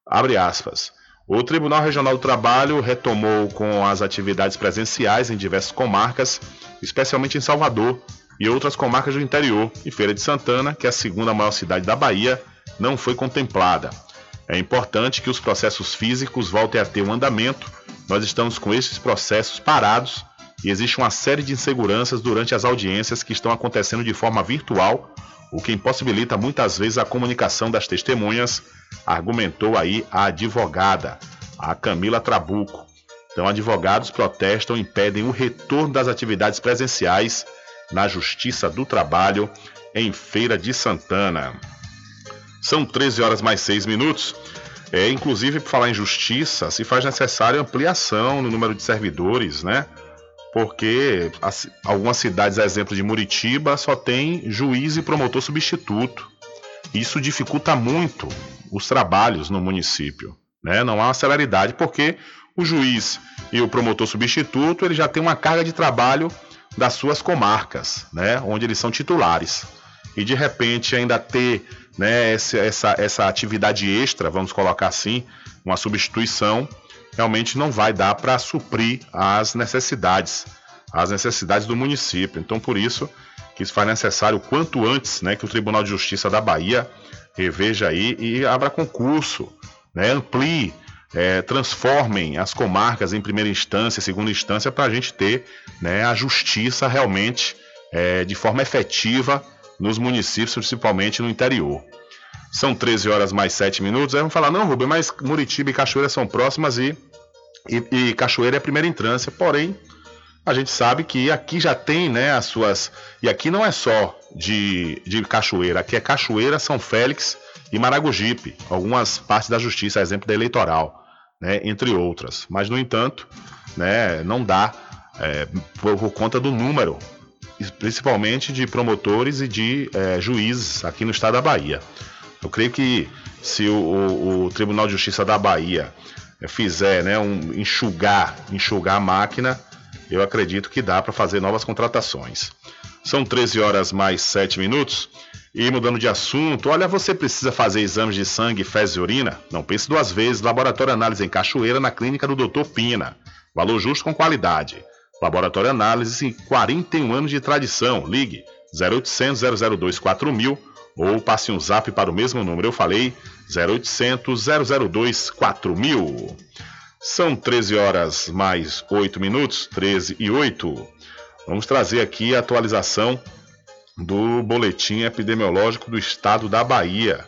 Abre aspas. O Tribunal Regional do Trabalho retomou com as atividades presenciais em diversas comarcas, especialmente em Salvador e outras comarcas do interior, e Feira de Santana, que é a segunda maior cidade da Bahia, não foi contemplada. É importante que os processos físicos voltem a ter um andamento. Nós estamos com esses processos parados e existe uma série de inseguranças durante as audiências que estão acontecendo de forma virtual, o que impossibilita muitas vezes a comunicação das testemunhas, argumentou aí a advogada, a Camila Trabuco. Então, advogados protestam e impedem o retorno das atividades presenciais na Justiça do Trabalho em Feira de Santana. São 13 horas mais 6 minutos. É, inclusive, por falar em justiça, se faz necessária ampliação no número de servidores, né? Porque as, algumas cidades, exemplo de Muritiba, só tem juiz e promotor substituto. Isso dificulta muito os trabalhos no município. Né? Não há uma celeridade, porque o juiz e o promotor substituto ele já tem uma carga de trabalho das suas comarcas, né? onde eles são titulares. E de repente ainda ter né, essa, essa, essa atividade extra, vamos colocar assim, uma substituição, realmente não vai dar para suprir as necessidades, as necessidades do município. Então, por isso que se faz necessário quanto antes, né, que o Tribunal de Justiça da Bahia reveja aí e abra concurso, né, amplie, é, transformem as comarcas em primeira instância, segunda instância, para a gente ter né, a justiça realmente é, de forma efetiva nos municípios, principalmente no interior. São 13 horas mais 7 minutos. Aí vamos falar, não, Rubem, mas Muritiba e Cachoeira são próximas e, e, e Cachoeira é a primeira entrância. Porém, a gente sabe que aqui já tem né, as suas. E aqui não é só de, de Cachoeira, aqui é Cachoeira, São Félix e Maragogipe, algumas partes da justiça, exemplo da eleitoral, né, entre outras. Mas, no entanto, né, não dá é, por, por conta do número principalmente de promotores e de é, juízes aqui no estado da Bahia. Eu creio que se o, o, o Tribunal de Justiça da Bahia é, fizer né, um enxugar, enxugar a máquina, eu acredito que dá para fazer novas contratações. São 13 horas mais 7 minutos. E mudando de assunto, olha, você precisa fazer exames de sangue, fezes e urina? Não pense duas vezes. Laboratório Análise em Cachoeira, na clínica do Dr. Pina. Valor justo com qualidade. Laboratório Análise, 41 anos de tradição. Ligue 0800 002 4000 ou passe um zap para o mesmo número. Eu falei 0800 002 4000. São 13 horas mais 8 minutos, 13 e 8. Vamos trazer aqui a atualização do boletim epidemiológico do estado da Bahia.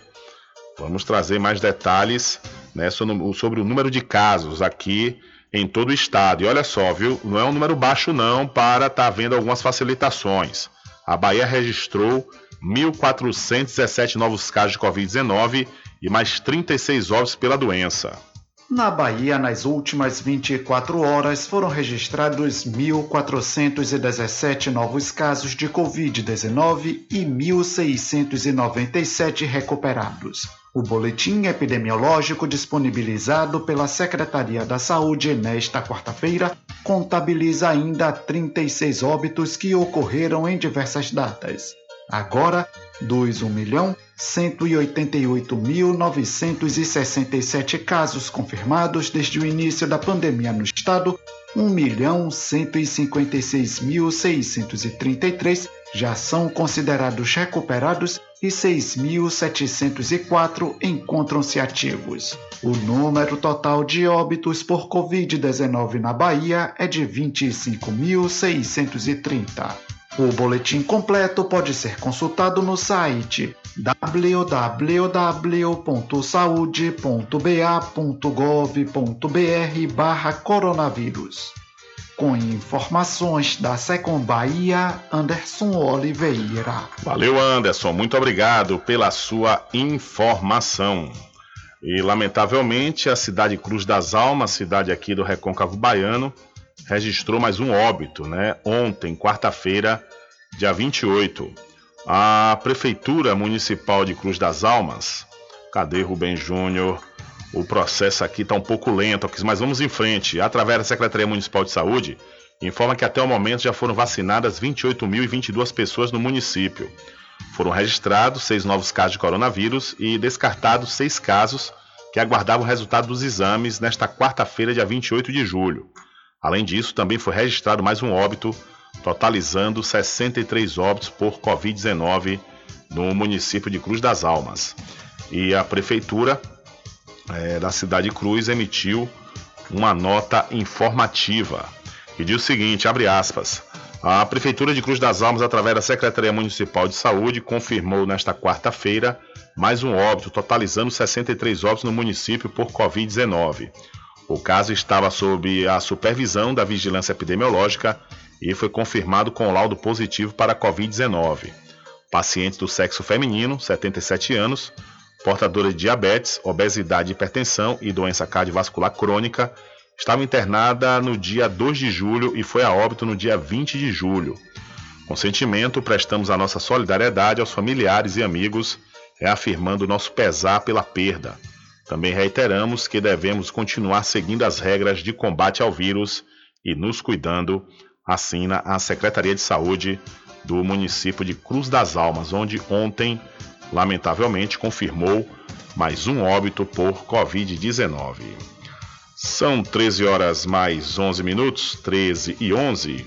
Vamos trazer mais detalhes né, sobre o número de casos aqui em todo o estado. E olha só, viu? Não é um número baixo não para estar tá havendo algumas facilitações. A Bahia registrou 1.417 novos casos de Covid-19 e mais 36 óbitos pela doença. Na Bahia, nas últimas 24 horas, foram registrados 1.417 novos casos de Covid-19 e 1.697 recuperados. O boletim epidemiológico disponibilizado pela Secretaria da Saúde nesta quarta-feira contabiliza ainda 36 óbitos que ocorreram em diversas datas. Agora, dos 1.188.967 casos confirmados desde o início da pandemia no estado, 1.156.633 já são considerados recuperados e 6.704 encontram-se ativos. O número total de óbitos por Covid-19 na Bahia é de 25.630. O boletim completo pode ser consultado no site www.saude.ba.gov.br coronavírus. Com informações da Secom Bahia, Anderson Oliveira. Valeu, Anderson. Muito obrigado pela sua informação. E, lamentavelmente, a cidade Cruz das Almas, cidade aqui do Recôncavo Baiano, registrou mais um óbito, né? Ontem, quarta-feira, dia 28. A Prefeitura Municipal de Cruz das Almas, cadê Rubem Júnior? O processo aqui está um pouco lento, mas vamos em frente. Através da Secretaria Municipal de Saúde, informa que até o momento já foram vacinadas 28.022 pessoas no município. Foram registrados seis novos casos de coronavírus e descartados seis casos que aguardavam o resultado dos exames nesta quarta-feira, dia 28 de julho. Além disso, também foi registrado mais um óbito, totalizando 63 óbitos por Covid-19 no município de Cruz das Almas. E a prefeitura é, da cidade Cruz emitiu uma nota informativa que diz o seguinte, abre aspas, a Prefeitura de Cruz das Almas, através da Secretaria Municipal de Saúde, confirmou nesta quarta-feira mais um óbito, totalizando 63 óbitos no município por Covid-19. O caso estava sob a supervisão da Vigilância Epidemiológica e foi confirmado com laudo positivo para Covid-19. Paciente do sexo feminino, 77 anos, portadora de diabetes, obesidade, hipertensão e doença cardiovascular crônica, estava internada no dia 2 de julho e foi a óbito no dia 20 de julho. Com sentimento, prestamos a nossa solidariedade aos familiares e amigos, reafirmando nosso pesar pela perda. Também reiteramos que devemos continuar seguindo as regras de combate ao vírus e nos cuidando, assina a Secretaria de Saúde do município de Cruz das Almas, onde ontem lamentavelmente confirmou mais um óbito por Covid-19. São 13 horas mais 11 minutos, 13 e 11,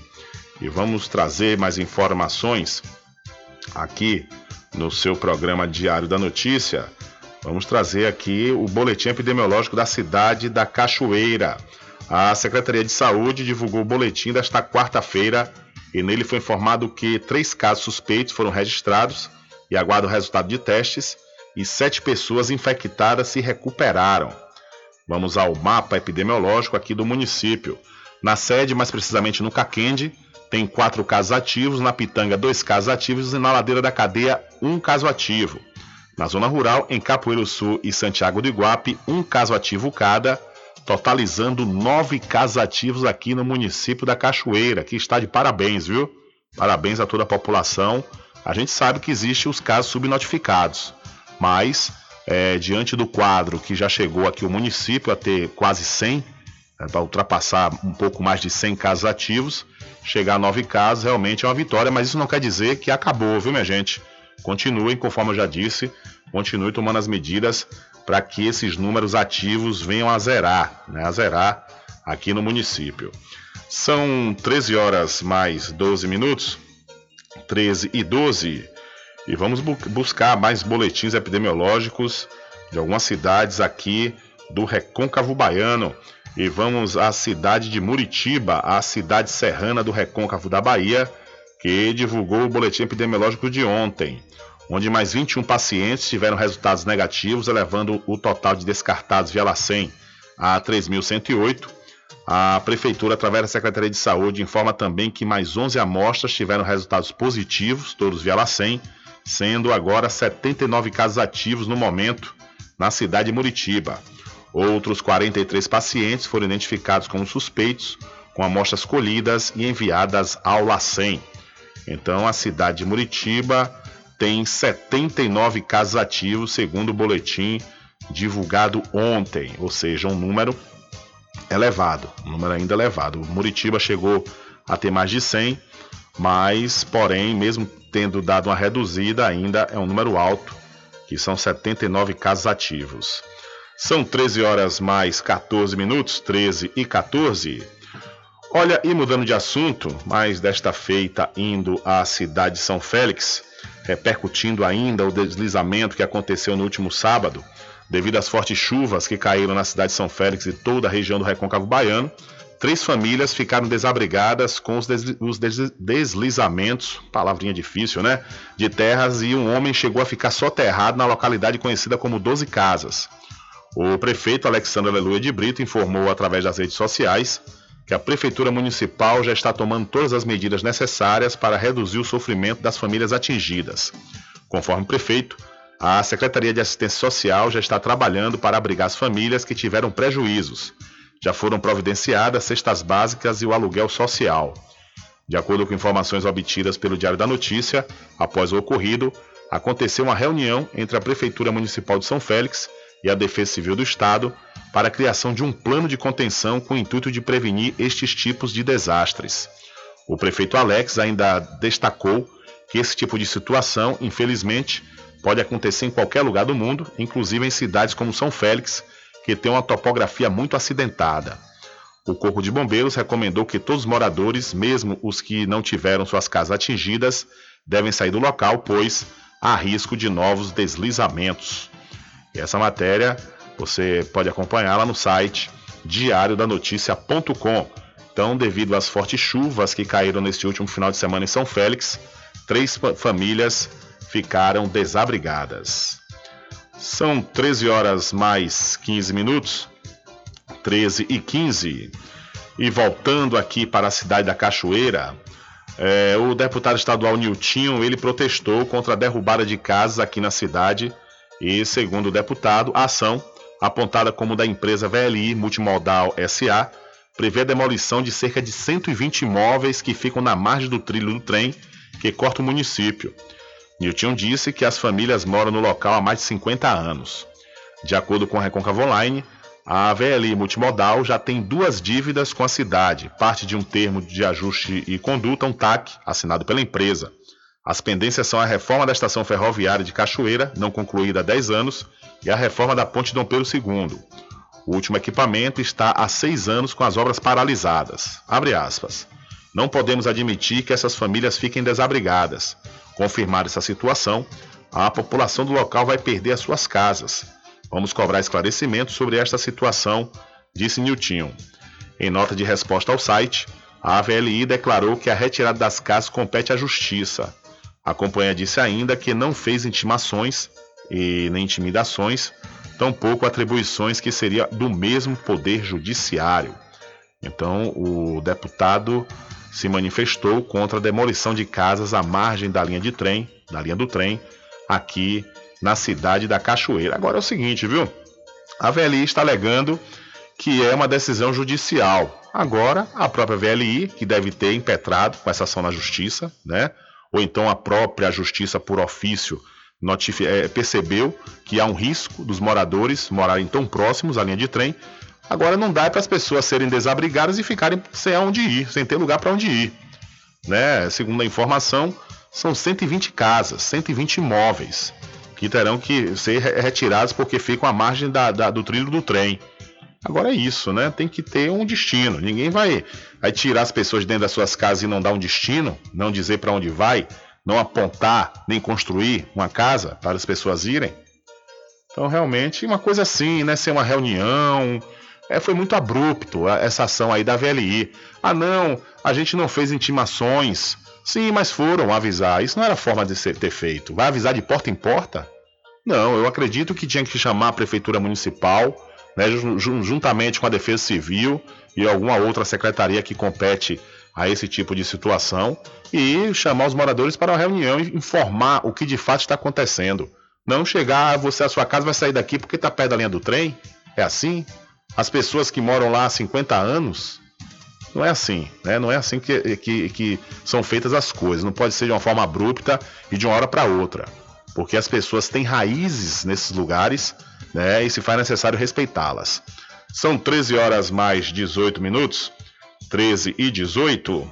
e vamos trazer mais informações aqui no seu programa Diário da Notícia, vamos trazer aqui o boletim epidemiológico da cidade da Cachoeira. A Secretaria de Saúde divulgou o boletim desta quarta-feira e nele foi informado que três casos suspeitos foram registrados e aguardam o resultado de testes e sete pessoas infectadas se recuperaram. Vamos ao mapa epidemiológico aqui do município. Na sede, mais precisamente no Caquende, tem quatro casos ativos, na Pitanga, dois casos ativos e na ladeira da cadeia, um caso ativo. Na zona rural, em Capoeiro Sul e Santiago do Iguape, um caso ativo cada, totalizando nove casos ativos aqui no município da Cachoeira, que está de parabéns, viu? Parabéns a toda a população. A gente sabe que existem os casos subnotificados, mas é, diante do quadro que já chegou aqui o município a ter quase 100, é, para ultrapassar um pouco mais de 100 casos ativos, chegar a 9 casos realmente é uma vitória, mas isso não quer dizer que acabou, viu, minha gente? Continuem, conforme eu já disse, continue tomando as medidas para que esses números ativos venham a zerar, né, a zerar aqui no município. São 13 horas mais 12 minutos, 13 e 12. E vamos bu buscar mais boletins epidemiológicos de algumas cidades aqui do Recôncavo Baiano. E vamos à cidade de Muritiba, a cidade serrana do Recôncavo da Bahia, que divulgou o boletim epidemiológico de ontem, onde mais 21 pacientes tiveram resultados negativos, elevando o total de descartados via LACEN a 3.108. A Prefeitura, através da Secretaria de Saúde, informa também que mais 11 amostras tiveram resultados positivos, todos via LACEN, sendo agora 79 casos ativos no momento na cidade de Muritiba. Outros 43 pacientes foram identificados como suspeitos, com amostras colhidas e enviadas ao LACEN. Então, a cidade de Muritiba tem 79 casos ativos, segundo o boletim divulgado ontem, ou seja, um número elevado, um número ainda elevado. Muritiba chegou a ter mais de 100, mas, porém, mesmo tendo dado uma reduzida, ainda é um número alto, que são 79 casos ativos. São 13 horas mais 14 minutos, 13 e 14. Olha, e mudando de assunto, mas desta feita indo à cidade de São Félix, repercutindo ainda o deslizamento que aconteceu no último sábado, devido às fortes chuvas que caíram na cidade de São Félix e toda a região do Recôncavo Baiano, Três famílias ficaram desabrigadas com os, os deslizamentos, palavrinha difícil, né? De terras e um homem chegou a ficar soterrado na localidade conhecida como Doze Casas. O prefeito Alexandre Aleluia de Brito informou através das redes sociais que a Prefeitura Municipal já está tomando todas as medidas necessárias para reduzir o sofrimento das famílias atingidas. Conforme o prefeito, a Secretaria de Assistência Social já está trabalhando para abrigar as famílias que tiveram prejuízos já foram providenciadas cestas básicas e o aluguel social. De acordo com informações obtidas pelo Diário da Notícia, após o ocorrido, aconteceu uma reunião entre a Prefeitura Municipal de São Félix e a Defesa Civil do Estado para a criação de um plano de contenção com o intuito de prevenir estes tipos de desastres. O prefeito Alex ainda destacou que esse tipo de situação, infelizmente, pode acontecer em qualquer lugar do mundo, inclusive em cidades como São Félix, que tem uma topografia muito acidentada. O Corpo de Bombeiros recomendou que todos os moradores, mesmo os que não tiveram suas casas atingidas, devem sair do local, pois há risco de novos deslizamentos. E essa matéria você pode acompanhar lá no site diariodanoticia.com. Então, devido às fortes chuvas que caíram neste último final de semana em São Félix, três famílias ficaram desabrigadas. São 13 horas mais 15 minutos, 13 e 15. E voltando aqui para a cidade da Cachoeira, é, o deputado estadual Niltinho, ele protestou contra a derrubada de casas aqui na cidade e, segundo o deputado, a ação, apontada como da empresa VLI Multimodal SA, prevê a demolição de cerca de 120 imóveis que ficam na margem do trilho do trem que corta o município. Newton disse que as famílias moram no local há mais de 50 anos. De acordo com a Recôncavo Online, a VLI Multimodal já tem duas dívidas com a cidade, parte de um termo de ajuste e conduta, um TAC, assinado pela empresa. As pendências são a reforma da estação ferroviária de Cachoeira, não concluída há 10 anos, e a reforma da ponte Dom Pedro II. O último equipamento está há seis anos com as obras paralisadas. Não podemos admitir que essas famílias fiquem desabrigadas. confirmar essa situação, a população do local vai perder as suas casas. Vamos cobrar esclarecimentos sobre esta situação, disse Niltinho. Em nota de resposta ao site, a AVLI declarou que a retirada das casas compete à Justiça. A companhia disse ainda que não fez intimações e nem intimidações, tampouco atribuições que seria do mesmo poder judiciário. Então, o deputado se manifestou contra a demolição de casas à margem da linha de trem, da linha do trem, aqui na cidade da Cachoeira. Agora é o seguinte, viu? A VLI está alegando que é uma decisão judicial. Agora, a própria VLI, que deve ter impetrado com essa ação na justiça, né? Ou então a própria justiça por ofício é, percebeu que há um risco dos moradores morarem tão próximos à linha de trem. Agora não dá para as pessoas serem desabrigadas e ficarem sem aonde ir, sem ter lugar para onde ir. Né? Segundo a informação, são 120 casas, 120 imóveis que terão que ser retirados porque ficam à margem da, da, do trilho do trem. Agora é isso, né? Tem que ter um destino. Ninguém vai, vai tirar as pessoas dentro das suas casas e não dar um destino, não dizer para onde vai, não apontar nem construir uma casa para as pessoas irem. Então, realmente, uma coisa assim, né? Ser uma reunião. É, foi muito abrupto essa ação aí da VLI. Ah, não, a gente não fez intimações. Sim, mas foram avisar. Isso não era forma de ser, ter feito. Vai avisar de porta em porta? Não, eu acredito que tinha que chamar a prefeitura municipal né, juntamente com a Defesa Civil e alguma outra secretaria que compete a esse tipo de situação e chamar os moradores para uma reunião e informar o que de fato está acontecendo. Não chegar, você a sua casa vai sair daqui porque está perto da linha do trem. É assim? As pessoas que moram lá há 50 anos. Não é assim, né? Não é assim que, que, que são feitas as coisas. Não pode ser de uma forma abrupta e de uma hora para outra. Porque as pessoas têm raízes nesses lugares né? E se faz necessário respeitá-las. São 13 horas mais 18 minutos. 13 e 18.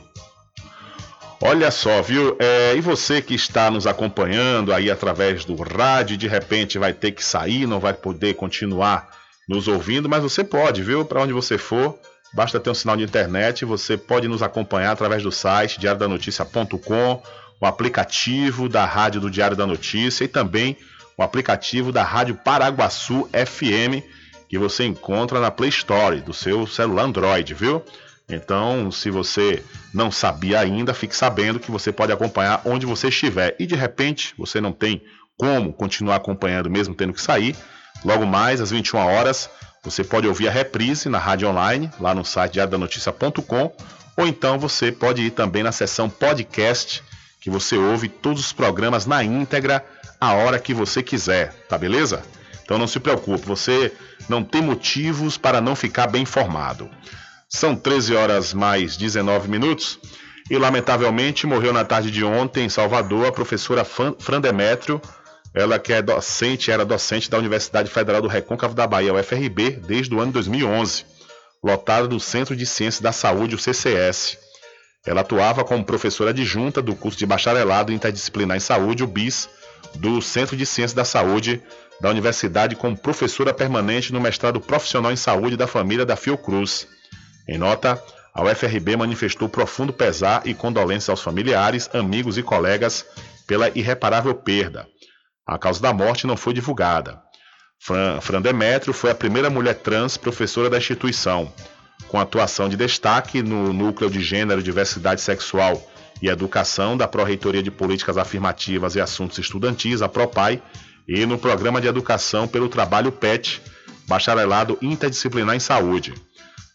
Olha só, viu? É, e você que está nos acompanhando aí através do rádio, de repente vai ter que sair, não vai poder continuar nos ouvindo, mas você pode, viu? Para onde você for, basta ter um sinal de internet, você pode nos acompanhar através do site diariodanoticia.com, o aplicativo da rádio do Diário da Notícia e também o aplicativo da Rádio Paraguaçu FM, que você encontra na Play Store do seu celular Android, viu? Então, se você não sabia ainda, fique sabendo que você pode acompanhar onde você estiver. E de repente, você não tem como continuar acompanhando mesmo tendo que sair. Logo mais, às 21 horas, você pode ouvir a reprise na rádio online, lá no site diariodanoticia.com, ou então você pode ir também na seção podcast, que você ouve todos os programas na íntegra a hora que você quiser, tá beleza? Então não se preocupe, você não tem motivos para não ficar bem informado. São 13 horas mais 19 minutos e lamentavelmente morreu na tarde de ontem em Salvador a professora Fran Demétrio, ela que é docente, era docente da Universidade Federal do Recôncavo da Bahia, UFRB, desde o ano 2011, lotada do Centro de Ciências da Saúde, o CCS. Ela atuava como professora adjunta do curso de bacharelado interdisciplinar em saúde, o BIS, do Centro de Ciências da Saúde da Universidade como professora permanente no mestrado profissional em saúde da família da Fiocruz. Em nota, a UFRB manifestou profundo pesar e condolência aos familiares, amigos e colegas pela irreparável perda. A causa da morte não foi divulgada. Fran, Fran Demétrio foi a primeira mulher trans professora da instituição, com atuação de destaque no Núcleo de Gênero Diversidade Sexual e Educação da Pró-Reitoria de Políticas Afirmativas e Assuntos Estudantis, a PROPAI, e no Programa de Educação pelo Trabalho PET, Bacharelado Interdisciplinar em Saúde.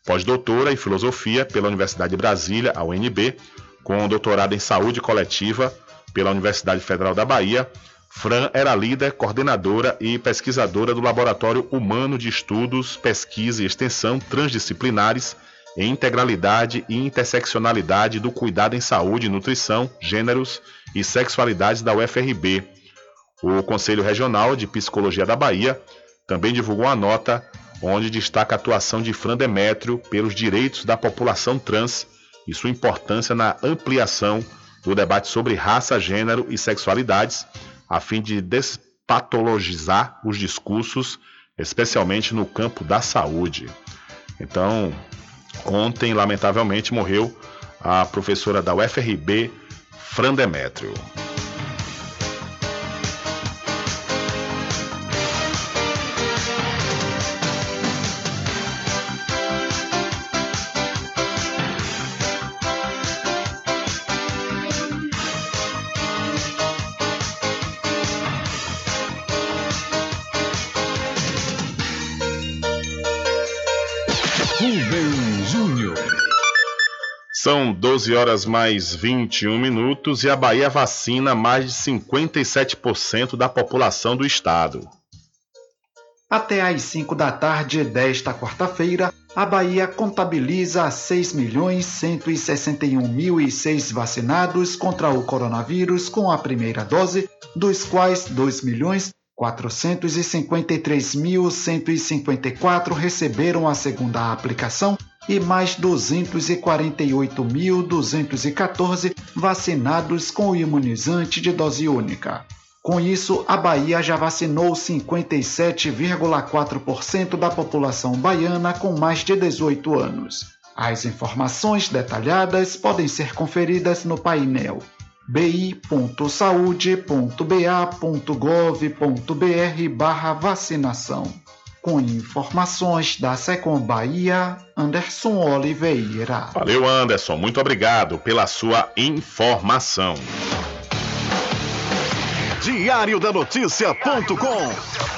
Pós-doutora em Filosofia pela Universidade de Brasília, a UNB, com doutorado em Saúde Coletiva pela Universidade Federal da Bahia, Fran era líder, coordenadora e pesquisadora do Laboratório Humano de Estudos, Pesquisa e Extensão Transdisciplinares em integralidade e interseccionalidade do cuidado em saúde, nutrição, gêneros e sexualidades da UFRB. O Conselho Regional de Psicologia da Bahia também divulgou uma nota onde destaca a atuação de Fran Demétrio pelos direitos da população trans e sua importância na ampliação do debate sobre raça, gênero e sexualidades, a fim de despatologizar os discursos, especialmente no campo da saúde. Então, Ontem, lamentavelmente, morreu a professora da UFRB, Fran Demétrio. São 12 horas mais 21 minutos e a Bahia vacina mais de 57% da população do estado. Até às 5 da tarde desta quarta-feira, a Bahia contabiliza 6.161.006 vacinados contra o coronavírus com a primeira dose, dos quais 2.453.154 receberam a segunda aplicação e mais 248.214 vacinados com o imunizante de dose única. Com isso, a Bahia já vacinou 57,4% da população baiana com mais de 18 anos. As informações detalhadas podem ser conferidas no painel bi.saude.ba.gov.br barra vacinação. Com informações da Secom Bahia, Anderson Oliveira. Valeu, Anderson. Muito obrigado pela sua informação. Diário da Notícia.com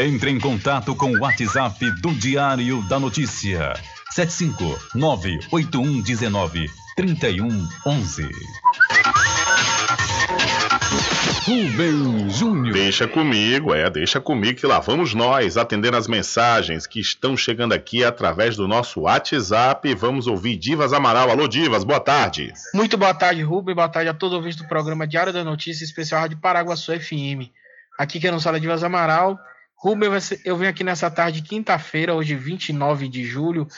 Entre em contato com o WhatsApp do Diário da Notícia. 759-8119-3111. Rubem Júnior. Deixa comigo, é, deixa comigo que lá vamos nós atendendo as mensagens que estão chegando aqui através do nosso WhatsApp. Vamos ouvir Divas Amaral. Alô, Divas, boa tarde. Muito boa tarde, Rubem. Boa tarde a todos os ouvintes do programa Diário da Notícia, especial Rádio Paraguaçu FM. Aqui quem não fala é Divas Amaral. Rubem, eu venho aqui nessa tarde, quinta-feira, hoje 29 de julho,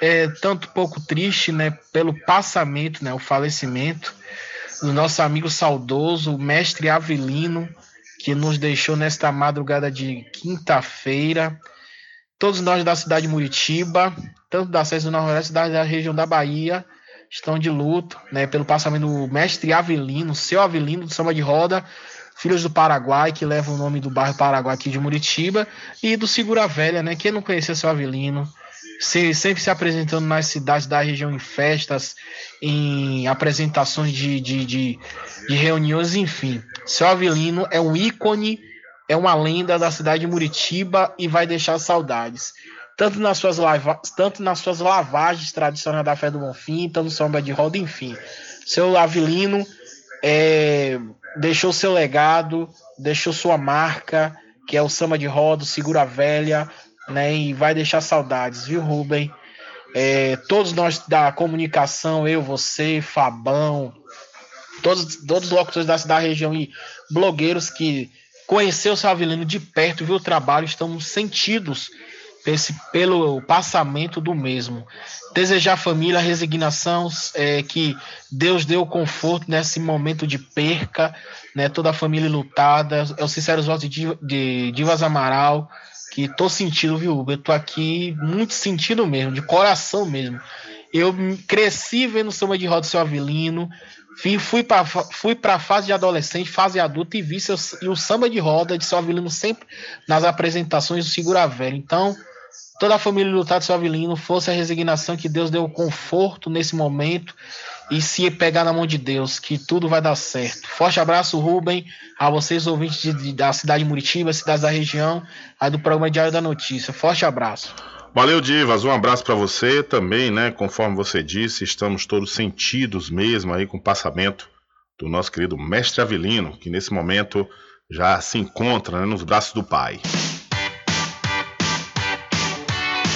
é, tanto pouco triste, né, pelo passamento, né, o falecimento do nosso amigo saudoso, o mestre Avelino, que nos deixou nesta madrugada de quinta-feira. Todos nós da cidade de Muritiba, tanto da Sede do Nordeste, da, da região da Bahia, estão de luto, né, pelo passamento do mestre Avelino, seu Avelino do samba de roda, Filhos do Paraguai, que leva o nome do bairro Paraguai aqui de Muritiba, e do Segura Velha, né? Quem não conhecia seu Avelino, se, sempre se apresentando nas cidades da região em festas, em apresentações de, de, de, de reuniões, enfim. Seu Avelino é um ícone, é uma lenda da cidade de Muritiba e vai deixar saudades. Tanto nas suas, lava, tanto nas suas lavagens tradicionais da fé do Bonfim, tanto no samba de roda, enfim. Seu Avelino é, deixou seu legado, deixou sua marca, que é o samba de roda, segura velha, né? E vai deixar saudades, viu, Rubem? É, todos nós da comunicação, eu, você, Fabão, todos, todos os locutores da, região e blogueiros que conheceu o seu Avelino de perto, viu o trabalho, estamos sentidos esse, pelo passamento do mesmo. Desejar família resignação, é, que Deus deu conforto nesse momento de perca, né, toda a família lutada. É o sincero voto de, Divas Amaral, que tô sentindo, viu, Eu tô aqui muito sentindo mesmo, de coração mesmo. Eu cresci vendo samba de roda seu Avelino, fui para fui a fase de adolescente, fase adulta e vi seu, e o samba de roda de seu Avelino sempre nas apresentações do Segura Velho. Então, toda a família de seu Avelino, fosse a resignação que Deus deu conforto nesse momento e se pegar na mão de Deus, que tudo vai dar certo. Forte abraço, Rubem, a vocês, ouvintes de, de, da cidade de Muritiba, cidades da região, aí do programa Diário da Notícia. Forte abraço. Valeu, Divas. Um abraço para você também, né? Conforme você disse, estamos todos sentidos mesmo aí com o passamento do nosso querido mestre Avelino, que nesse momento já se encontra né, nos braços do Pai.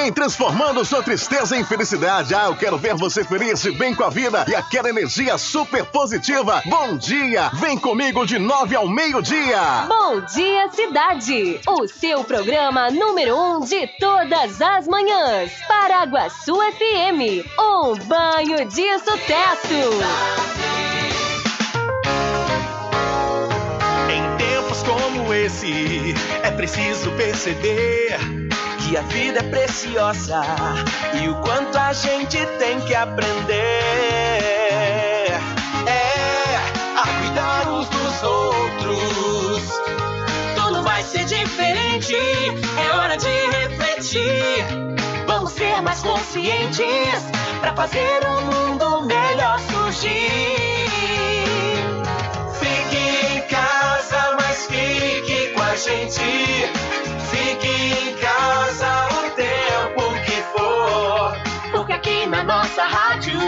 Bem, transformando sua tristeza em felicidade. Ah, eu quero ver você feliz e bem com a vida e aquela energia super positiva. Bom dia! Vem comigo de nove ao meio-dia. Bom dia, cidade! O seu programa número um de todas as manhãs. Paraguaçu FM. Um banho de sucesso. Em tempos como esse, é preciso perceber que a vida é preciosa e o quanto a gente tem que aprender. É a cuidar uns dos outros. Tudo vai ser diferente, é hora de refletir. Vamos ser mais conscientes para fazer um mundo melhor surgir. Fique em casa, mas fique com a gente. Fique em casa o tempo que for. Porque aqui na nossa rádio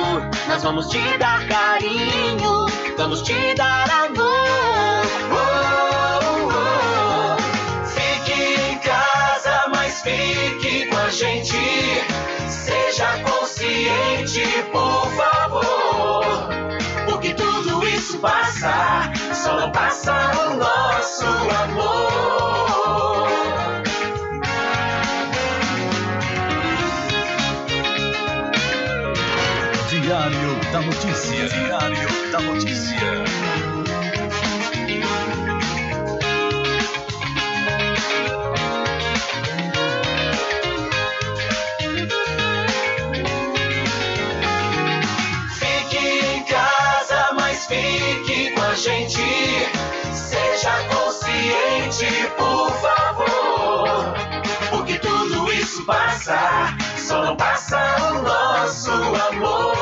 nós vamos te dar carinho, vamos te dar amor. Oh, oh, oh. Fique em casa, mas fique com a gente. Seja consciente, por favor. Porque tudo isso passa, só não passa o nosso amor. Notícia. Diário da Notícia. Fique em casa, mas fique com a gente. Seja consciente, por favor. Porque tudo isso passa, só não passa o nosso amor.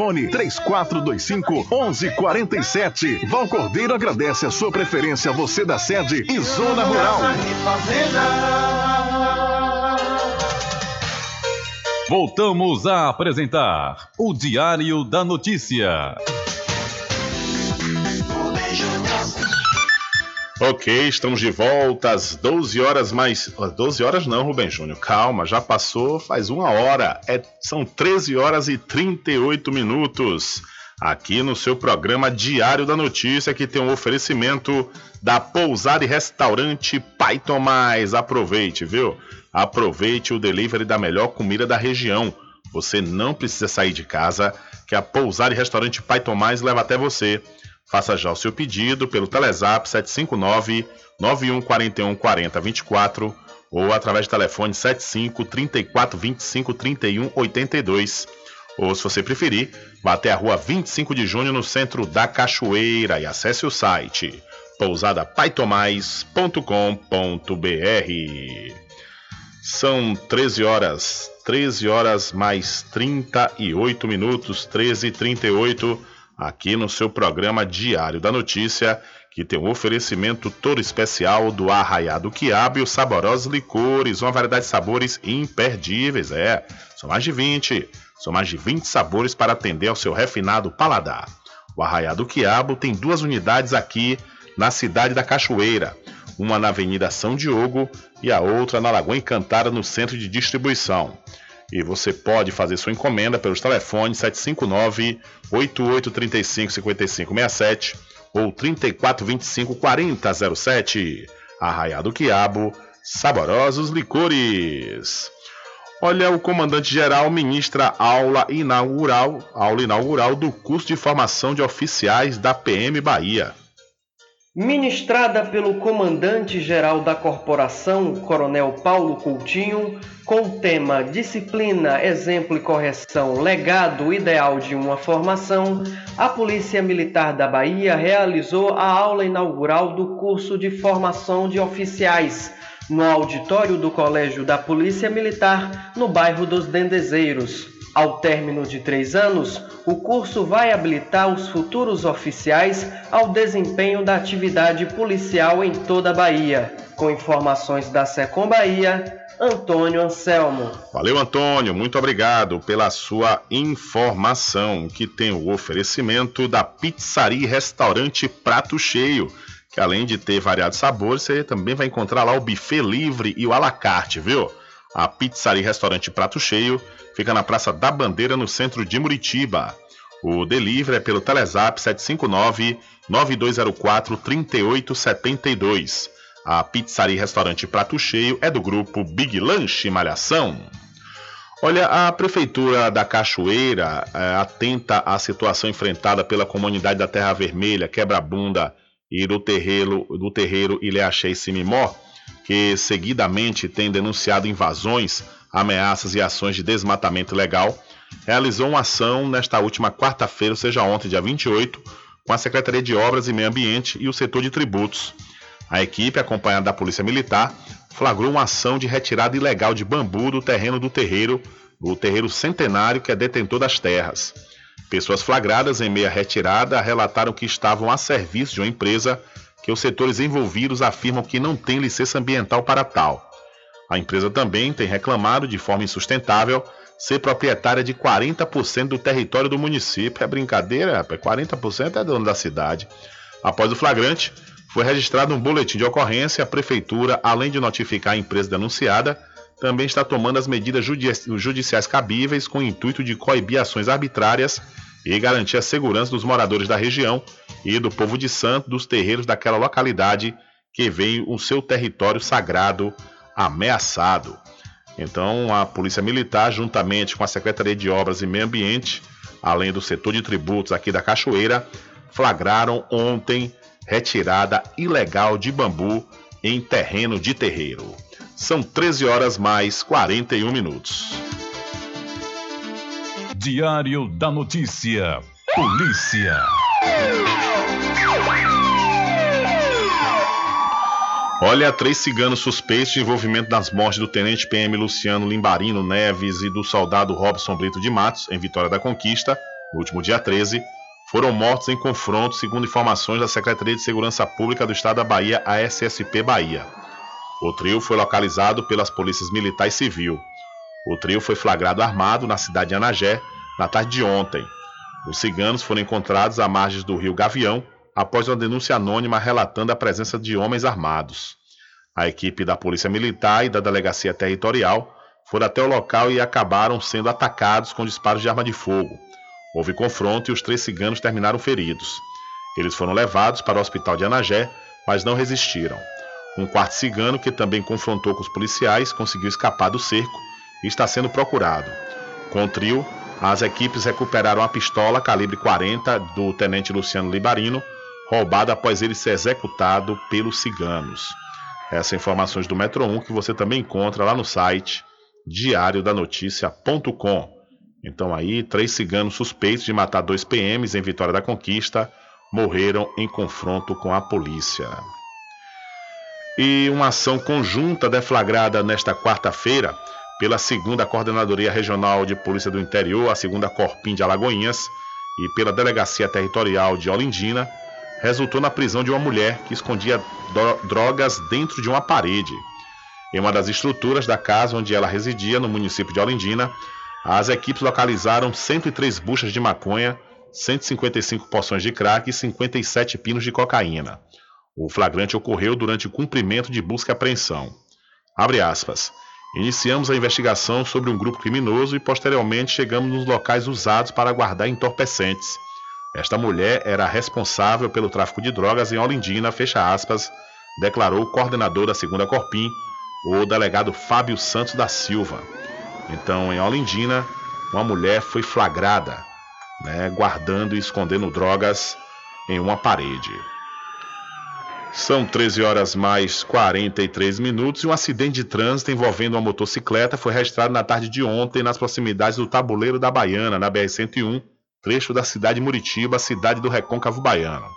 3425 1147. Val Cordeiro agradece a sua preferência, você da sede e Zona Rural. Voltamos a apresentar o Diário da Notícia. Ok, estamos de volta às 12 horas mais. ó, 12 horas não, Rubem Júnior. Calma, já passou faz uma hora. É, são 13 horas e 38 minutos. Aqui no seu programa Diário da Notícia, que tem um oferecimento da pousada e restaurante Pai Tomás. Aproveite, viu? Aproveite o delivery da melhor comida da região. Você não precisa sair de casa, que a pousada e restaurante Pai Tomás leva até você. Faça já o seu pedido pelo Telezap 759 9141 4024 ou através do telefone 75 34 25 31 82. Ou, se você preferir, vá até a rua 25 de junho no centro da Cachoeira e acesse o site pousadapaitomais.com.br. São 13 horas, 13 horas mais 38 minutos, 13 e 38 aqui no seu programa Diário da Notícia, que tem um oferecimento todo especial do Arraiado Quiabo e os saborosos licores, uma variedade de sabores imperdíveis, é. São mais de 20, são mais de 20 sabores para atender ao seu refinado paladar. O Arraiado Quiabo tem duas unidades aqui na cidade da Cachoeira, uma na Avenida São Diogo e a outra na Lagoa Encantada, no centro de distribuição. E você pode fazer sua encomenda pelos telefones 759 8835 5567 ou 3425 4007. Arraiado do Quiabo, saborosos licores. Olha, o comandante-geral ministra aula inaugural, aula inaugural do curso de formação de oficiais da PM Bahia. Ministrada pelo comandante-geral da corporação, Coronel Paulo Coutinho, com o tema Disciplina, Exemplo e Correção Legado Ideal de uma Formação, a Polícia Militar da Bahia realizou a aula inaugural do curso de formação de oficiais no auditório do Colégio da Polícia Militar, no bairro dos Dendezeiros. Ao término de três anos, o curso vai habilitar os futuros oficiais ao desempenho da atividade policial em toda a Bahia. Com informações da Secom Bahia, Antônio Anselmo. Valeu, Antônio. Muito obrigado pela sua informação, que tem o oferecimento da Pizzaria e Restaurante Prato Cheio, que além de ter variados sabores, você também vai encontrar lá o buffet livre e o à la carte, viu? A Pizzaria Restaurante Prato Cheio fica na Praça da Bandeira, no centro de Muritiba. O delivery é pelo Telezap 759 9204 3872. A Pizzaria Restaurante Prato Cheio é do grupo Big Lanche Malhação. Olha, a Prefeitura da Cachoeira é, atenta à situação enfrentada pela comunidade da Terra Vermelha, Quebra-Bunda e do terreiro, do terreiro e Simimó, que seguidamente tem denunciado invasões, ameaças e ações de desmatamento ilegal, realizou uma ação nesta última quarta-feira, ou seja, ontem, dia 28, com a Secretaria de Obras e Meio Ambiente e o setor de tributos. A equipe, acompanhada da Polícia Militar, flagrou uma ação de retirada ilegal de bambu do terreno do terreiro, o terreiro centenário que é detentor das terras. Pessoas flagradas em meia retirada relataram que estavam a serviço de uma empresa que os setores envolvidos afirmam que não tem licença ambiental para tal. A empresa também tem reclamado de forma insustentável ser proprietária de 40% do território do município. É brincadeira, rapaz. 40% é dono da cidade. Após o flagrante, foi registrado um boletim de ocorrência. A prefeitura, além de notificar a empresa denunciada, também está tomando as medidas judiciais cabíveis com o intuito de coibir ações arbitrárias e garantir a segurança dos moradores da região e do povo de Santo, dos terreiros daquela localidade que veio o seu território sagrado ameaçado. Então, a Polícia Militar, juntamente com a Secretaria de Obras e Meio Ambiente, além do setor de tributos aqui da Cachoeira, flagraram ontem retirada ilegal de bambu em terreno de terreiro. São 13 horas mais 41 minutos. Diário da Notícia. Polícia. Olha, três ciganos suspeitos de envolvimento nas mortes do tenente PM Luciano Limbarino Neves e do soldado Robson Brito de Matos, em Vitória da Conquista, no último dia 13, foram mortos em confronto, segundo informações da Secretaria de Segurança Pública do Estado da Bahia, a SSP Bahia. O trio foi localizado pelas polícias militar e civil. O trio foi flagrado armado na cidade de Anagé na tarde de ontem. Os ciganos foram encontrados à margem do rio Gavião, após uma denúncia anônima relatando a presença de homens armados. A equipe da Polícia Militar e da Delegacia Territorial foram até o local e acabaram sendo atacados com disparos de arma de fogo. Houve confronto e os três ciganos terminaram feridos. Eles foram levados para o hospital de Anagé, mas não resistiram. Um quarto cigano, que também confrontou com os policiais, conseguiu escapar do cerco e está sendo procurado. Com o trio, as equipes recuperaram a pistola calibre 40 do tenente Luciano Libarino, roubada após ele ser executado pelos ciganos. Essas informações do Metro 1 que você também encontra lá no site diariodanoticia.com. Então aí, três ciganos suspeitos de matar dois PMs em Vitória da Conquista morreram em confronto com a polícia. E uma ação conjunta deflagrada nesta quarta-feira pela segunda Coordenadoria Regional de Polícia do Interior, a segunda Corpim de Alagoinhas, e pela Delegacia Territorial de Olindina, resultou na prisão de uma mulher que escondia drogas dentro de uma parede. Em uma das estruturas da casa onde ela residia, no município de Olindina, as equipes localizaram 103 buchas de maconha, 155 porções de crack e 57 pinos de cocaína. O flagrante ocorreu durante o cumprimento de busca e apreensão. Abre aspas. Iniciamos a investigação sobre um grupo criminoso e posteriormente chegamos nos locais usados para guardar entorpecentes. Esta mulher era responsável pelo tráfico de drogas em Olindina, fecha aspas, declarou o coordenador da segunda Corpim, o delegado Fábio Santos da Silva. Então, em Olindina, uma mulher foi flagrada, né, guardando e escondendo drogas em uma parede. São 13 horas mais 43 minutos e um acidente de trânsito envolvendo uma motocicleta foi registrado na tarde de ontem nas proximidades do Tabuleiro da Baiana, na BR-101, trecho da cidade de Muritiba, cidade do Recôncavo Baiano.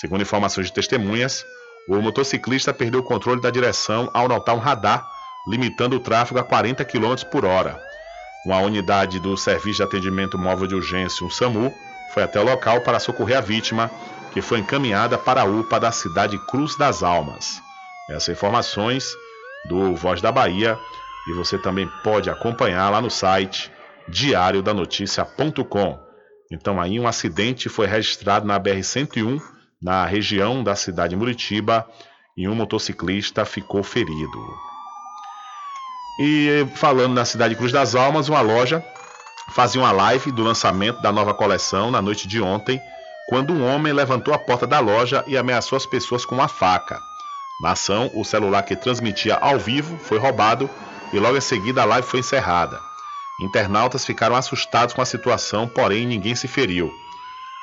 Segundo informações de testemunhas, o motociclista perdeu o controle da direção ao notar um radar limitando o tráfego a 40 km por hora. Uma unidade do Serviço de Atendimento Móvel de Urgência, o SAMU, foi até o local para socorrer a vítima, que foi encaminhada para a UPA da cidade Cruz das Almas. Essas informações do Voz da Bahia e você também pode acompanhar lá no site diariodanoticia.com. Então aí um acidente foi registrado na BR-101, na região da cidade de Muritiba, e um motociclista ficou ferido. E falando na cidade de Cruz das Almas, uma loja fazia uma live do lançamento da nova coleção na noite de ontem, quando um homem levantou a porta da loja e ameaçou as pessoas com uma faca. Na ação, o celular que transmitia ao vivo foi roubado e logo em seguida a live foi encerrada. Internautas ficaram assustados com a situação, porém ninguém se feriu.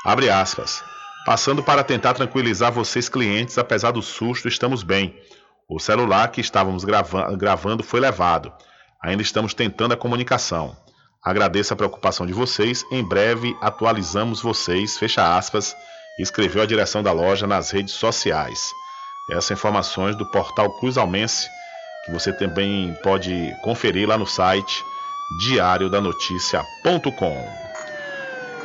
Abre aspas. Passando para tentar tranquilizar vocês clientes, apesar do susto, estamos bem. O celular que estávamos grava gravando foi levado. Ainda estamos tentando a comunicação. Agradeço a preocupação de vocês. Em breve atualizamos vocês. Fecha aspas. Escreveu a direção da loja nas redes sociais. Essas informações do portal Cruz Almense, que você também pode conferir lá no site diariodanoticia.com.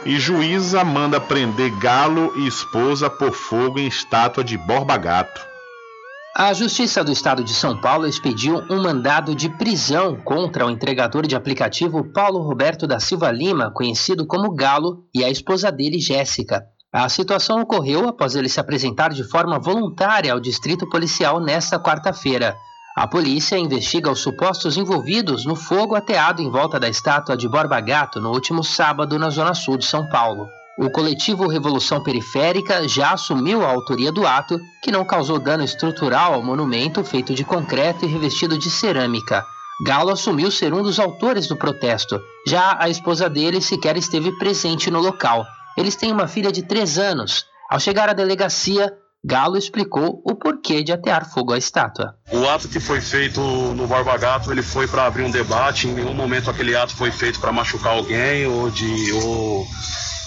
E juíza manda prender galo e esposa por fogo em estátua de Borba Gato. A Justiça do Estado de São Paulo expediu um mandado de prisão contra o entregador de aplicativo Paulo Roberto da Silva Lima, conhecido como Galo, e a esposa dele, Jéssica. A situação ocorreu após ele se apresentar de forma voluntária ao distrito policial nesta quarta-feira. A polícia investiga os supostos envolvidos no fogo ateado em volta da estátua de Borba Gato no último sábado na zona sul de São Paulo. O coletivo Revolução Periférica já assumiu a autoria do ato, que não causou dano estrutural ao monumento feito de concreto e revestido de cerâmica. Galo assumiu ser um dos autores do protesto. Já a esposa dele sequer esteve presente no local. Eles têm uma filha de três anos. Ao chegar à delegacia, Galo explicou o porquê de atear fogo à estátua. O ato que foi feito no Barba Gato, ele foi para abrir um debate. Em nenhum momento aquele ato foi feito para machucar alguém ou de ou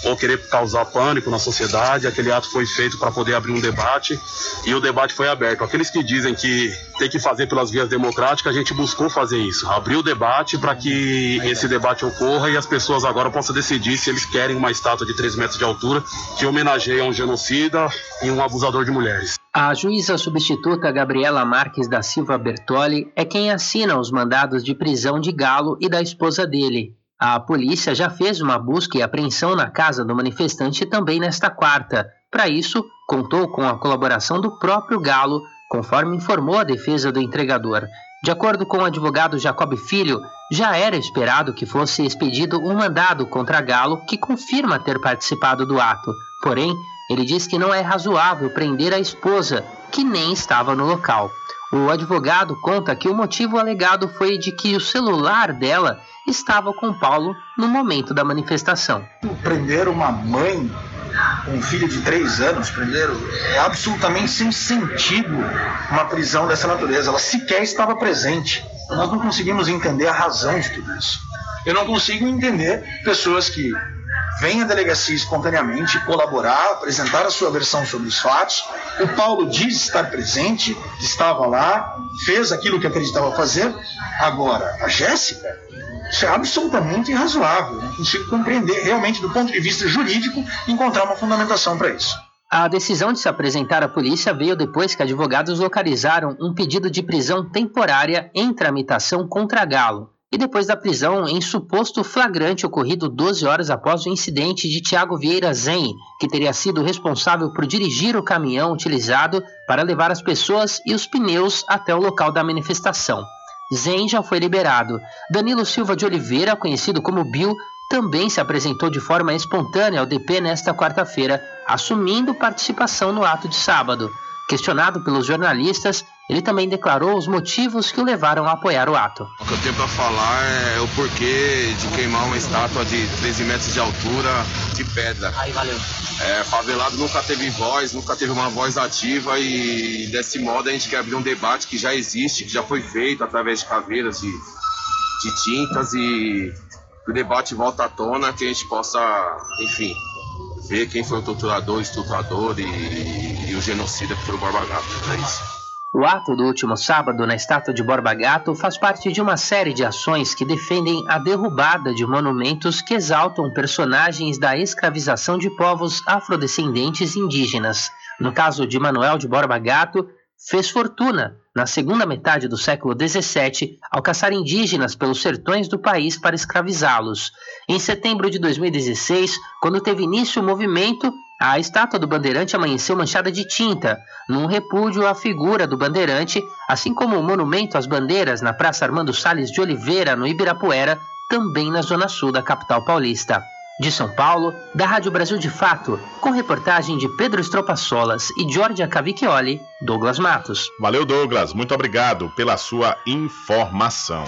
ou querer causar pânico na sociedade. Aquele ato foi feito para poder abrir um debate e o debate foi aberto. Aqueles que dizem que tem que fazer pelas vias democráticas, a gente buscou fazer isso, abrir o debate para que esse debate ocorra e as pessoas agora possam decidir se eles querem uma estátua de 3 metros de altura que homenageia um genocida e um abusador de mulheres. A juíza substituta Gabriela Marques da Silva Bertoli é quem assina os mandados de prisão de Galo e da esposa dele. A polícia já fez uma busca e apreensão na casa do manifestante também nesta quarta. Para isso, contou com a colaboração do próprio Galo, conforme informou a defesa do entregador. De acordo com o advogado Jacob Filho, já era esperado que fosse expedido um mandado contra Galo que confirma ter participado do ato. Porém, ele diz que não é razoável prender a esposa, que nem estava no local. O advogado conta que o motivo alegado foi de que o celular dela estava com Paulo no momento da manifestação. Prender uma mãe um filho de três anos, primeiro, é absolutamente sem sentido uma prisão dessa natureza. Ela sequer estava presente. Nós não conseguimos entender a razão de tudo isso. Eu não consigo entender pessoas que vem à delegacia espontaneamente colaborar, apresentar a sua versão sobre os fatos. O Paulo diz estar presente, estava lá, fez aquilo que acreditava fazer. Agora, a Jéssica, isso é absolutamente irrazoável. Não consigo compreender realmente, do ponto de vista jurídico, encontrar uma fundamentação para isso. A decisão de se apresentar à polícia veio depois que advogados localizaram um pedido de prisão temporária em tramitação contra Galo e depois da prisão em suposto flagrante ocorrido 12 horas após o incidente de Tiago Vieira Zen, que teria sido responsável por dirigir o caminhão utilizado para levar as pessoas e os pneus até o local da manifestação. Zen já foi liberado. Danilo Silva de Oliveira, conhecido como Bill, também se apresentou de forma espontânea ao DP nesta quarta-feira, assumindo participação no ato de sábado. Questionado pelos jornalistas, ele também declarou os motivos que o levaram a apoiar o ato. O que eu tenho para falar é o porquê de queimar uma estátua de 13 metros de altura de pedra. Aí, valeu. É, favelado nunca teve voz, nunca teve uma voz ativa e desse modo a gente quer abrir um debate que já existe, que já foi feito através de caveiras, de, de tintas e o debate volta à tona, que a gente possa, enfim, ver quem foi o torturador, estuprador e, e o genocida que foi o Borba Gato. É isso. O ato do último sábado na estátua de Borba Gato faz parte de uma série de ações que defendem a derrubada de monumentos que exaltam personagens da escravização de povos afrodescendentes indígenas. No caso de Manuel de Borba Gato, fez fortuna na segunda metade do século XVII ao caçar indígenas pelos sertões do país para escravizá-los. Em setembro de 2016, quando teve início o movimento, a estátua do bandeirante amanheceu manchada de tinta, num repúdio à figura do bandeirante, assim como o monumento às bandeiras na Praça Armando Salles de Oliveira, no Ibirapuera, também na zona sul da capital paulista. De São Paulo, da Rádio Brasil de Fato, com reportagem de Pedro Estropaçolas e Giorgia Cavicchioli, Douglas Matos. Valeu, Douglas. Muito obrigado pela sua informação.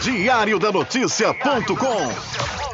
Diário da Notícia.com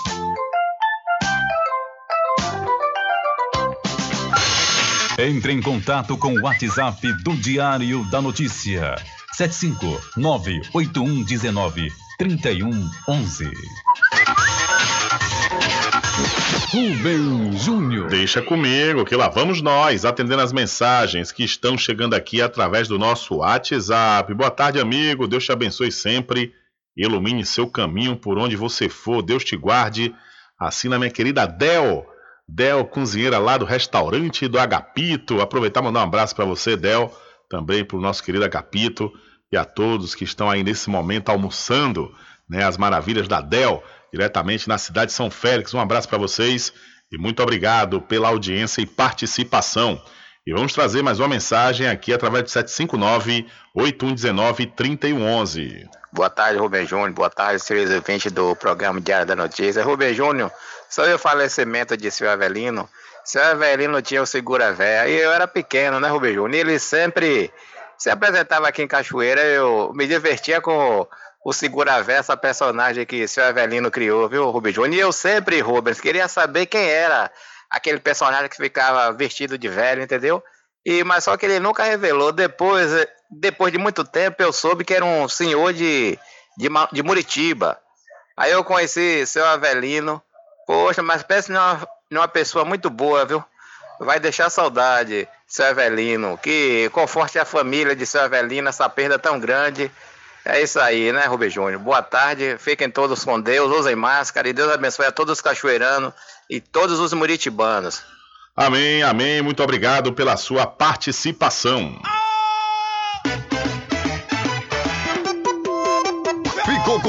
Entre em contato com o WhatsApp do Diário da Notícia. 759-8119-3111. Rubem Júnior. Deixa comigo, que lá vamos nós, atendendo as mensagens que estão chegando aqui através do nosso WhatsApp. Boa tarde, amigo. Deus te abençoe sempre. Ilumine seu caminho por onde você for. Deus te guarde. Assina minha querida Del. Del, cozinheira lá do restaurante do Agapito. Aproveitar e mandar um abraço para você, Del, também para o nosso querido Agapito e a todos que estão aí nesse momento almoçando, né, as maravilhas da Del, diretamente na cidade de São Félix. Um abraço para vocês e muito obrigado pela audiência e participação. E vamos trazer mais uma mensagem aqui através de 759-8119-3111. Boa tarde, Rubem Júnior. Boa tarde, senhores ouvintes do programa Diário da Notícia. Rubem Júnior, sobre o falecimento de seu Avelino, seu Avelino tinha o segura véia e eu era pequeno, né, Rubem Júnior? Ele sempre se apresentava aqui em Cachoeira, eu me divertia com o segura véia, essa personagem que seu Avelino criou, viu, Rubem Júnior? E eu sempre, Rubens, queria saber quem era aquele personagem que ficava vestido de velho, entendeu? E, mas só que ele nunca revelou. Depois, depois de muito tempo, eu soube que era um senhor de, de, de Muritiba. Aí eu conheci seu Avelino. Poxa, mas pensa numa, numa pessoa muito boa, viu? Vai deixar saudade, seu Avelino. Que conforte a família de seu Avelino, essa perda tão grande. É isso aí, né, Rubem Júnior? Boa tarde, fiquem todos com Deus, usem máscara e Deus abençoe a todos os cachoeiranos e todos os muritibanos. Amém, amém. Muito obrigado pela sua participação. Ficou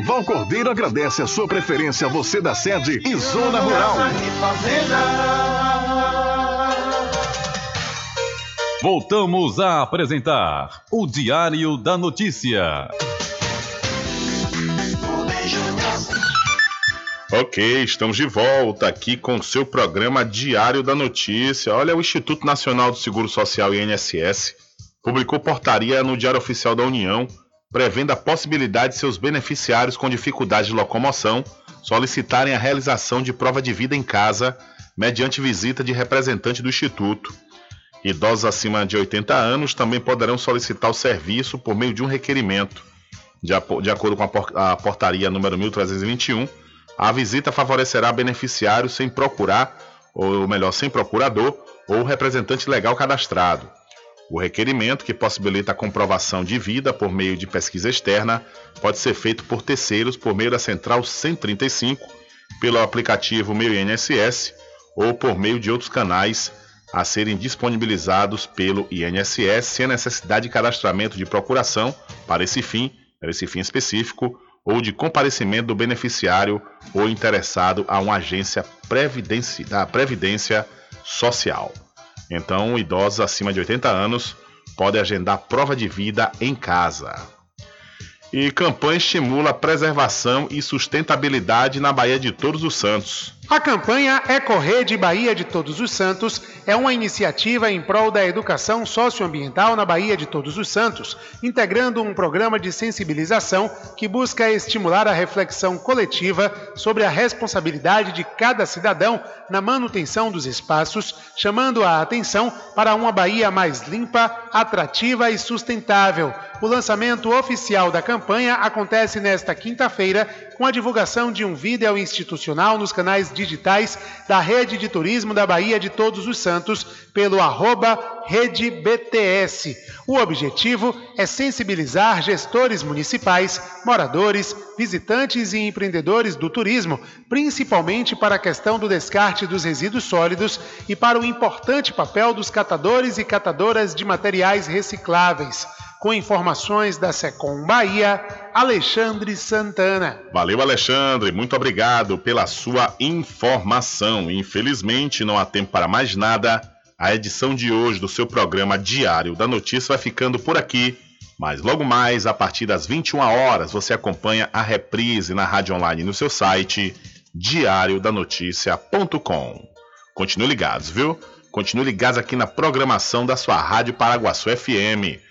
Val Cordeiro agradece a sua preferência, você da sede e Zona Rural. Voltamos a apresentar o Diário da Notícia. Ok, estamos de volta aqui com o seu programa Diário da Notícia. Olha, o Instituto Nacional do Seguro Social, INSS, publicou portaria no Diário Oficial da União, prevendo a possibilidade de seus beneficiários com dificuldade de locomoção solicitarem a realização de prova de vida em casa, mediante visita de representante do Instituto. Idosos acima de 80 anos também poderão solicitar o serviço por meio de um requerimento. De, de acordo com a, por- a portaria número 1321, a visita favorecerá beneficiários sem procurar, ou melhor, sem procurador ou representante legal cadastrado. O requerimento, que possibilita a comprovação de vida por meio de pesquisa externa, pode ser feito por terceiros por meio da Central 135, pelo aplicativo Meu INSS ou por meio de outros canais a serem disponibilizados pelo INSS sem a necessidade de cadastramento de procuração para esse fim, para esse fim específico, ou de comparecimento do beneficiário ou interessado a uma agência da Previdência Social. Então, idosos acima de 80 anos podem agendar prova de vida em casa. E campanha estimula preservação e sustentabilidade na Baía de Todos os Santos. A campanha Ecorrede Bahia de Todos os Santos é uma iniciativa em prol da educação socioambiental na Bahia de Todos os Santos, integrando um programa de sensibilização que busca estimular a reflexão coletiva sobre a responsabilidade de cada cidadão na manutenção dos espaços, chamando a atenção para uma Bahia mais limpa, atrativa e sustentável. O lançamento oficial da campanha acontece nesta quinta-feira com a divulgação de um vídeo institucional nos canais digitais da Rede de Turismo da Bahia de Todos os Santos pelo arroba Rede BTS. O objetivo é sensibilizar gestores municipais, moradores, visitantes e empreendedores do turismo, principalmente para a questão do descarte dos resíduos sólidos e para o importante papel dos catadores e catadoras de materiais recicláveis. Com informações da Secom Bahia, Alexandre Santana. Valeu, Alexandre. Muito obrigado pela sua informação. Infelizmente, não há tempo para mais nada. A edição de hoje do seu programa Diário da Notícia vai ficando por aqui. Mas logo mais, a partir das 21 horas, você acompanha a reprise na rádio online no seu site diariodanoticia.com. Continue ligados, viu? Continue ligados aqui na programação da sua Rádio Paraguaçu FM.